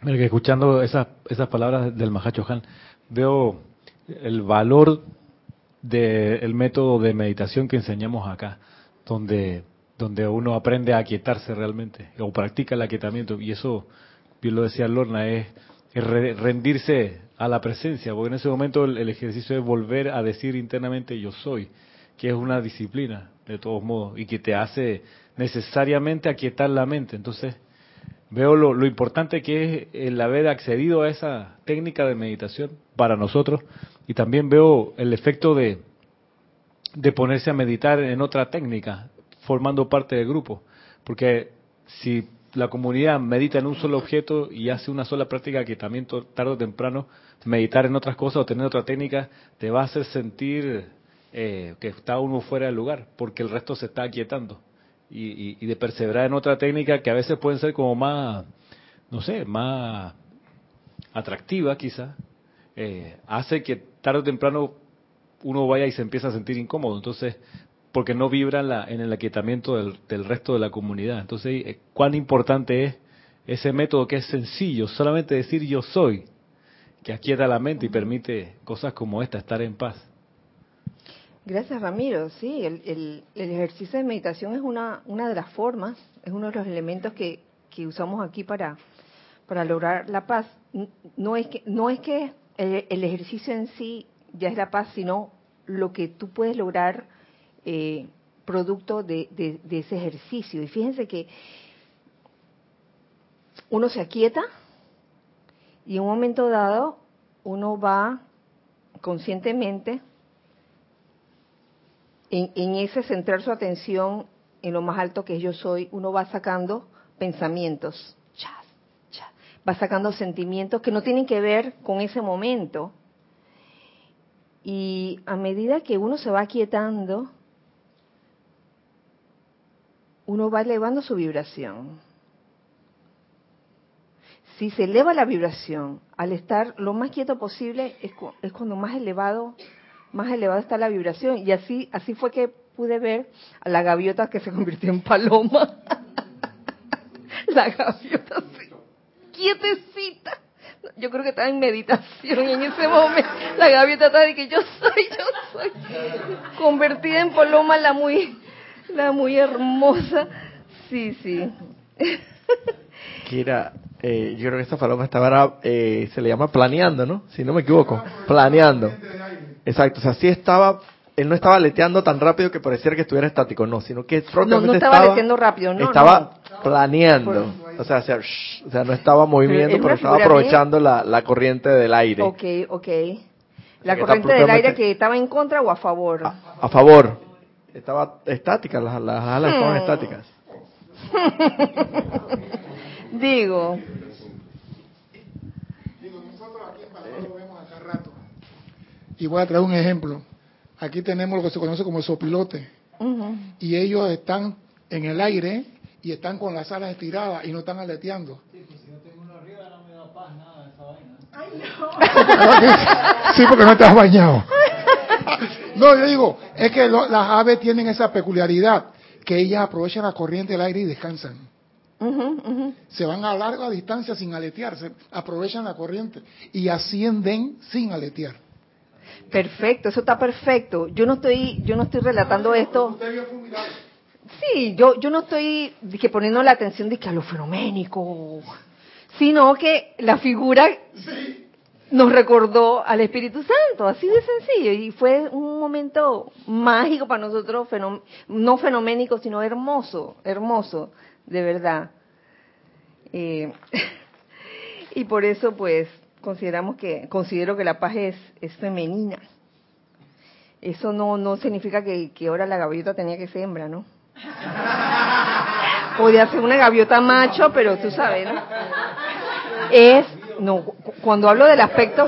Mira que escuchando esas, esas palabras del Mahacho Han, veo el valor del método de meditación que enseñamos acá, donde, donde uno aprende a aquietarse realmente, o practica el aquietamiento, y eso, bien lo decía Lorna, es, rendirse a la presencia, porque en ese momento el, ejercicio es volver a decir internamente yo soy, que es una disciplina, de todos modos, y que te hace necesariamente aquietar la mente. Entonces, veo lo, lo, importante que es el haber accedido a esa técnica de meditación para nosotros y también veo el efecto de, de ponerse a meditar en otra técnica, formando parte del grupo. Porque si la comunidad medita en un solo objeto y hace una sola práctica que también tarde o temprano meditar en otras cosas o tener otra técnica te va a hacer sentir eh, que está uno fuera del lugar, porque el resto se está aquietando. Y, de perseverar en otra técnica que a veces pueden ser como más, no sé, más atractiva quizá, eh, hace que tarde o temprano uno vaya y se empieza a sentir incómodo. Entonces, porque no vibra en, la, en el aquietamiento del, resto de la comunidad. Entonces, eh, cuán importante es ese método que es sencillo, solamente decir yo soy, que aquieta la mente y permite cosas como esta, estar en paz. Gracias, Ramiro. Sí, el, el, ejercicio de meditación es una, una de las formas, es uno de los elementos que, que usamos aquí para, para lograr la paz. No es que, no es que el, ejercicio en sí ya es la paz, sino lo que tú puedes lograr eh, producto de, ese ejercicio. Y fíjense que uno se aquieta y en un momento dado uno va conscientemente en, en, ese centrar su atención en lo más alto que yo soy, uno va sacando pensamientos va sacando sentimientos que no tienen que ver con ese momento. Y a medida que uno se va aquietando, uno va elevando su vibración. Si se eleva la vibración, al estar lo más quieto posible, es, es cuando más elevado, más elevada está la vibración. Y así, así fue que pude ver a la gaviota que se convirtió en paloma. la gaviota quietecita. Yo creo que estaba en meditación y en ese momento la gaviota estaba de que yo soy, yo soy. Convertida en paloma la muy, la muy hermosa. Sí, sí. Kira, eh, yo creo que esta paloma estaba, eh, se le llama planeando, ¿no? Si no me equivoco, planeando. Exacto, o sea, sí estaba, él no estaba aleteando tan rápido que pareciera que estuviera estático, no, sino que No, estaba aleteando rápido, no, estaba no. planeando, o sea, o sea, shh, o sea, no estaba moviendo, pero, estaba aprovechando la, la corriente del aire Ok, ok. ¿La corriente del aire que estaba en contra o a favor? a, a favor. Estaba estática, las, las alas estaban estáticas. Digo, Digo, nosotros aquí en Panamá lo vemos acá rato. Y voy a traer un ejemplo. Aquí tenemos lo que se conoce como el sopilote. Y ellos están en el aire y están con las alas estiradas y no están aleteando. Sí, porque no estás bañado. No, yo digo, es que lo- las aves tienen esa peculiaridad, que ellas aprovechan la corriente del aire y descansan. Se van a larga distancia sin aletear, se aprovechan la corriente y ascienden sin aletear. Perfecto, eso está perfecto. Yo no estoy, yo no estoy relatando esto. Sí, yo, yo no estoy que poniendo la atención de que a lo fenoménico, sino que la figura nos recordó al Espíritu Santo, así de sencillo, y fue un momento mágico para nosotros, fenom- no fenoménico, sino hermoso, hermoso, de verdad. Eh, y por eso, pues, consideramos que, considero que la paz es, es femenina. Eso no, no significa que, ahora la gaviota tenía que ser hembra, ¿no? Podía ser una gaviota macho, pero tú sabes, ¿no? Es, no, cu- cuando hablo del aspecto,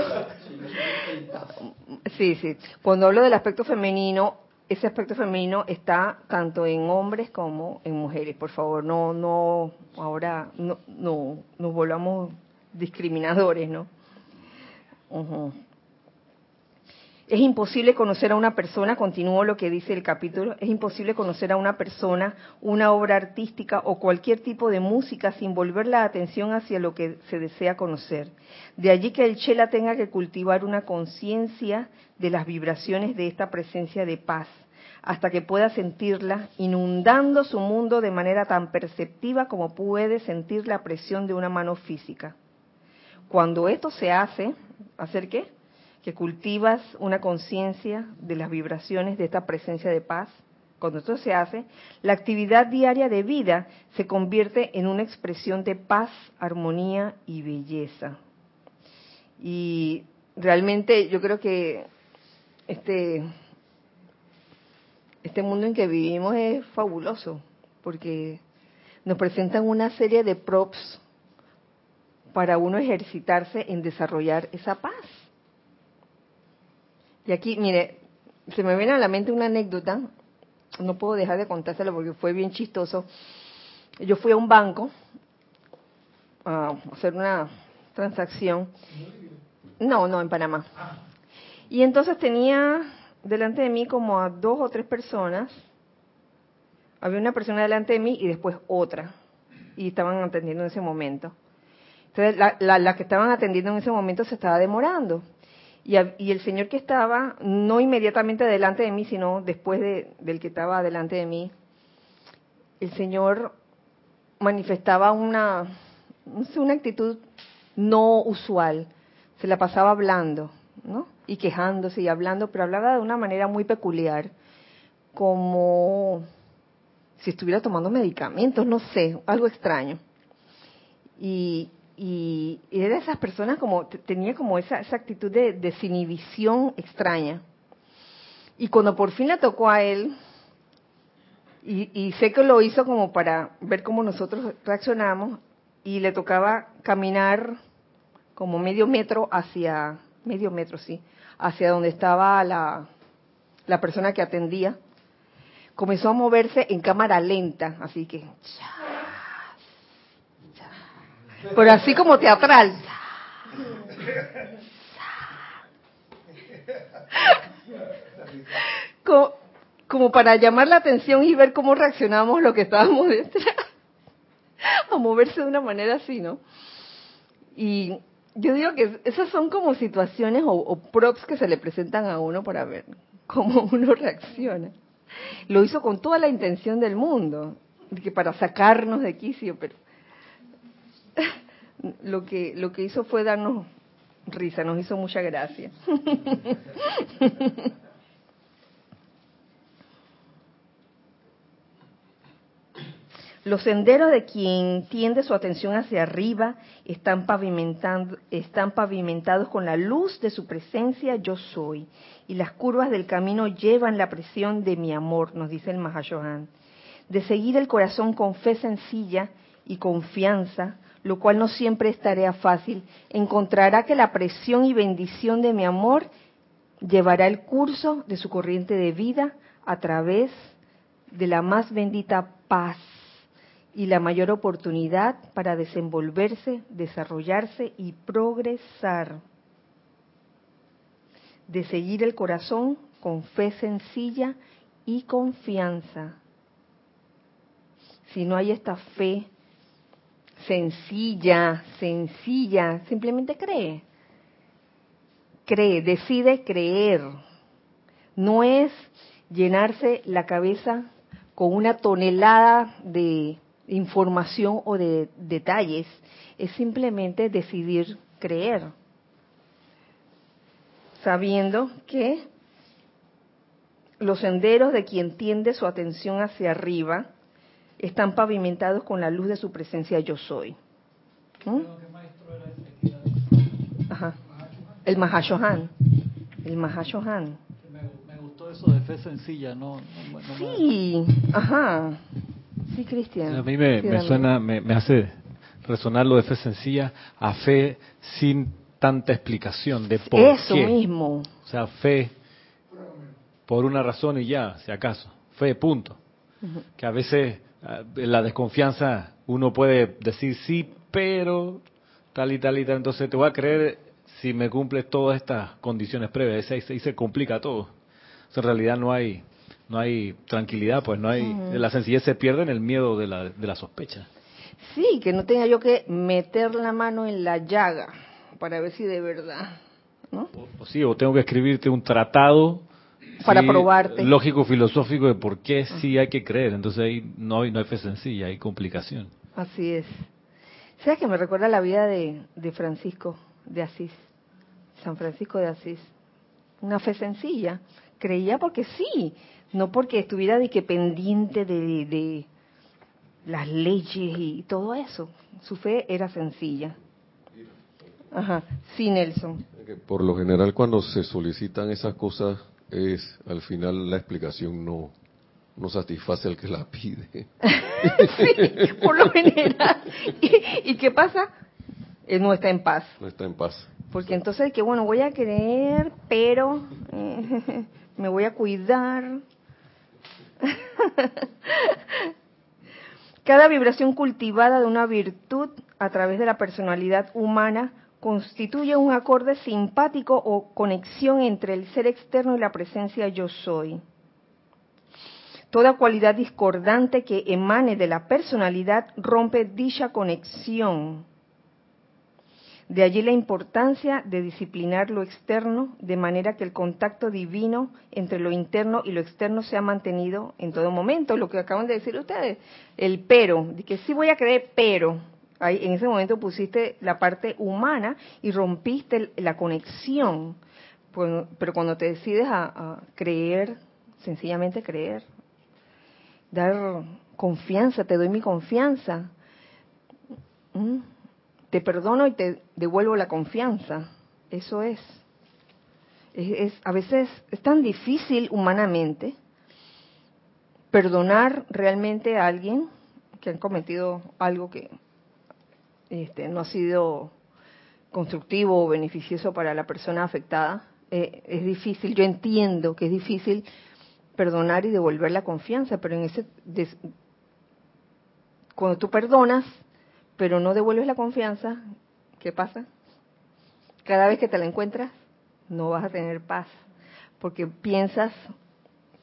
sí, sí, cuando hablo del aspecto femenino, ese aspecto femenino está tanto en hombres como en mujeres. Por favor, no, no, ahora no, no, nos volvamos discriminadores, ¿no? Es imposible conocer a una persona, continúo lo que dice el capítulo, es imposible conocer a una persona, una obra artística o cualquier tipo de música sin volver la atención hacia lo que se desea conocer. De allí que el Chela tenga que cultivar una conciencia de las vibraciones de esta presencia de paz, hasta que pueda sentirla inundando su mundo de manera tan perceptiva como puede sentir la presión de una mano física. Cuando esto se hace, ¿hacer qué? Que cultivas una conciencia de las vibraciones de esta presencia de paz. Cuando esto se hace, la actividad diaria de vida se convierte en una expresión de paz, armonía y belleza. Y realmente yo creo que este, este mundo en que vivimos es fabuloso, porque nos presentan una serie de props para uno ejercitarse en desarrollar esa paz. Y aquí, mire, se me viene a la mente una anécdota, no puedo dejar de contárselo porque fue bien chistoso. Yo fui a un banco a hacer una transacción. No, no, en Panamá. Y entonces tenía delante de mí como a dos o tres personas. Había una persona delante de mí y después otra. Y estaban atendiendo en ese momento. Entonces, la, la, la que estaban atendiendo en ese momento se estaba demorando. Y, a- y el señor que estaba, no inmediatamente delante de mí, sino después de- del que estaba delante de mí, el señor manifestaba una, una actitud no usual. Se la pasaba hablando, ¿no? Y quejándose y hablando, pero hablaba de una manera muy peculiar, como si estuviera tomando medicamentos, no sé, algo extraño. Y, y, era de esas personas como, te- tenía como esa, esa actitud de desinhibición extraña. Y cuando por fin le tocó a él, y, y sé que lo hizo como para ver cómo nosotros reaccionamos, y le tocaba caminar como medio metro hacia, medio metro sí, hacia donde estaba la, la persona que atendía, comenzó a moverse en cámara lenta, así que, pero así como teatral. Co- Como para llamar la atención y ver cómo reaccionamos lo que estábamos detrás. A moverse de una manera así, ¿no? Y yo digo que esas son como situaciones o, props que se le presentan a uno para ver cómo uno reacciona. Lo hizo con toda la intención del mundo, que para sacarnos de quicio, pero lo que lo que hizo fue darnos risa, nos hizo mucha gracia. Los senderos de quien tiende su atención hacia arriba están, están pavimentados con la luz de su presencia yo soy, y las curvas del camino llevan la presión de mi amor, nos dice el Mahashohan. De seguir el corazón con fe sencilla y confianza, lo cual no siempre es tarea fácil, encontrará que la presión y bendición de mi amor llevará el curso de su corriente de vida a través de la más bendita paz y la mayor oportunidad para desenvolverse, desarrollarse y progresar. De seguir el corazón con fe sencilla y confianza. Si no hay esta fe sencilla, sencilla, simplemente cree. Cree, decide creer. No es llenarse la cabeza con una tonelada de información o de detalles, es simplemente decidir creer, sabiendo que los senderos de quien tiende su atención hacia arriba están pavimentados con la luz de su presencia yo soy. ¿Mm? Ajá. El Mahashohan. El Mahashohan. Me, gustó eso de fe sencilla, ¿no? sí, ajá. Sí, Cristian. A mí me, suena, me, hace resonar lo de fe sencilla a fe sin tanta explicación de por Eso mismo. O sea, fe por una razón y ya, si acaso. Fe, punto. Que a veces la desconfianza uno puede decir sí, pero tal y tal y tal. Entonces te voy a creer si me cumples todas estas condiciones previas. Ahí se, se complica todo. en realidad no hay no hay tranquilidad, pues no hay, la sencillez se pierde en el miedo de la, de la sospecha. Sí, que no tenga yo que meter la mano en la llaga para ver si de verdad, ¿no? O, sí, o tengo que escribirte un tratado para probarte lógico filosófico de por qué sí hay que creer, entonces ahí no hay, no hay fe sencilla, hay complicación. Así es. ¿Sabes que me recuerda la vida de, de Francisco de Asís? San Francisco de Asís. Una fe sencilla. Creía porque sí, no porque estuviera de que pendiente de, las leyes y todo eso. Su fe era sencilla. Ajá, sí, Nelson. Por lo general, cuando se solicitan esas cosas, es al final la explicación no, no satisface al que la pide. sí, por lo general. ¿Y, qué pasa? Él no está en paz. No está en paz. Porque entonces, que bueno, voy a creer, pero eh, me voy a cuidar, Cada vibración cultivada de una virtud a través de la personalidad humana constituye un acorde simpático o conexión entre el ser externo y la presencia yo soy. Toda cualidad discordante que emane de la personalidad rompe dicha conexión de allí la importancia de disciplinar lo externo de manera que el contacto divino entre lo interno y lo externo sea mantenido en todo momento. Lo que acaban de decir ustedes, el pero, de que sí voy a creer, pero. Ahí, en ese momento pusiste la parte humana y rompiste la conexión. Pues, pero cuando te decides a, creer, sencillamente creer, dar confianza, te doy mi confianza te perdono y te devuelvo la confianza. Eso es. Es, a veces es tan difícil humanamente perdonar realmente a alguien que ha cometido algo que este, no ha sido constructivo o beneficioso para la persona afectada. Eh, es difícil, yo entiendo que es difícil perdonar y devolver la confianza, pero en ese cuando tú perdonas pero no devuelves la confianza, ¿qué pasa? Cada vez que te la encuentras, no vas a tener paz, porque piensas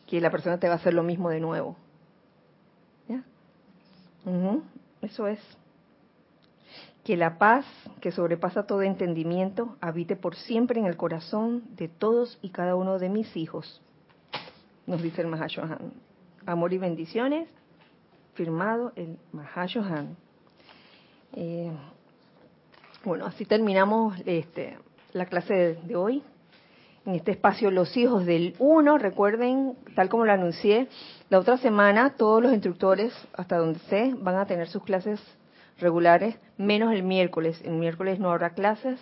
que la persona te va a hacer lo mismo de nuevo. ¿Ya? Eso es. Que la paz, que sobrepasa todo entendimiento, habite por siempre en el corazón de todos y cada uno de mis hijos. Nos dice el Mahashohan. Amor y bendiciones. Firmado el Mahashohan. Eh, bueno, así terminamos este, la clase de, de hoy. En este espacio Los Hijos del Uno, recuerden, tal como lo anuncié, la otra semana todos los instructores, hasta donde sé, van a tener sus clases regulares, menos el miércoles. El miércoles no habrá clases.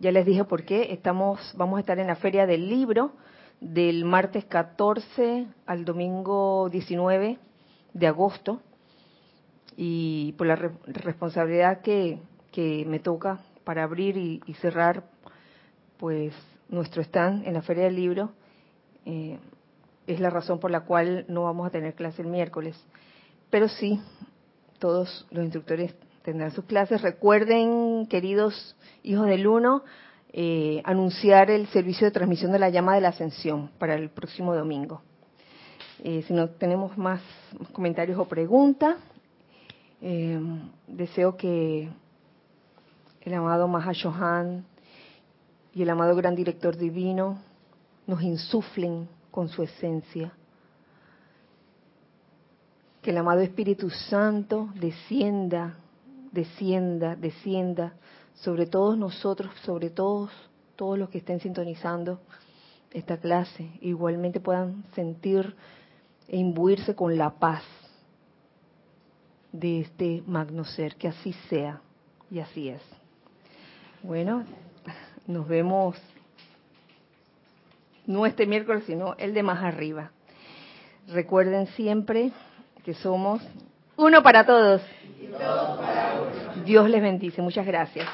Ya les dije por qué. Estamos, vamos a estar en la Feria del Libro del martes 14 al domingo 19 de agosto. Y por la re- responsabilidad que, que me toca para abrir y, cerrar, pues nuestro stand en la Feria del Libro, eh, es la razón por la cual no vamos a tener clase el miércoles. Pero sí, todos los instructores tendrán sus clases. Recuerden, queridos hijos del Uno, eh, anunciar el servicio de transmisión de la llama de la ascensión para el próximo domingo. Eh, si no tenemos más comentarios o preguntas, eh, deseo que el amado Mahashohan y el amado Gran Director Divino nos insuflen con su esencia. Que el amado Espíritu Santo descienda, descienda, descienda sobre todos nosotros, sobre todos, todos los que estén sintonizando esta clase, igualmente puedan sentir e imbuirse con la paz de este magno ser, que así sea, y así es. Bueno, nos vemos no este miércoles, sino el de más arriba. Recuerden siempre que somos uno para todos. Dios les bendice. Muchas gracias.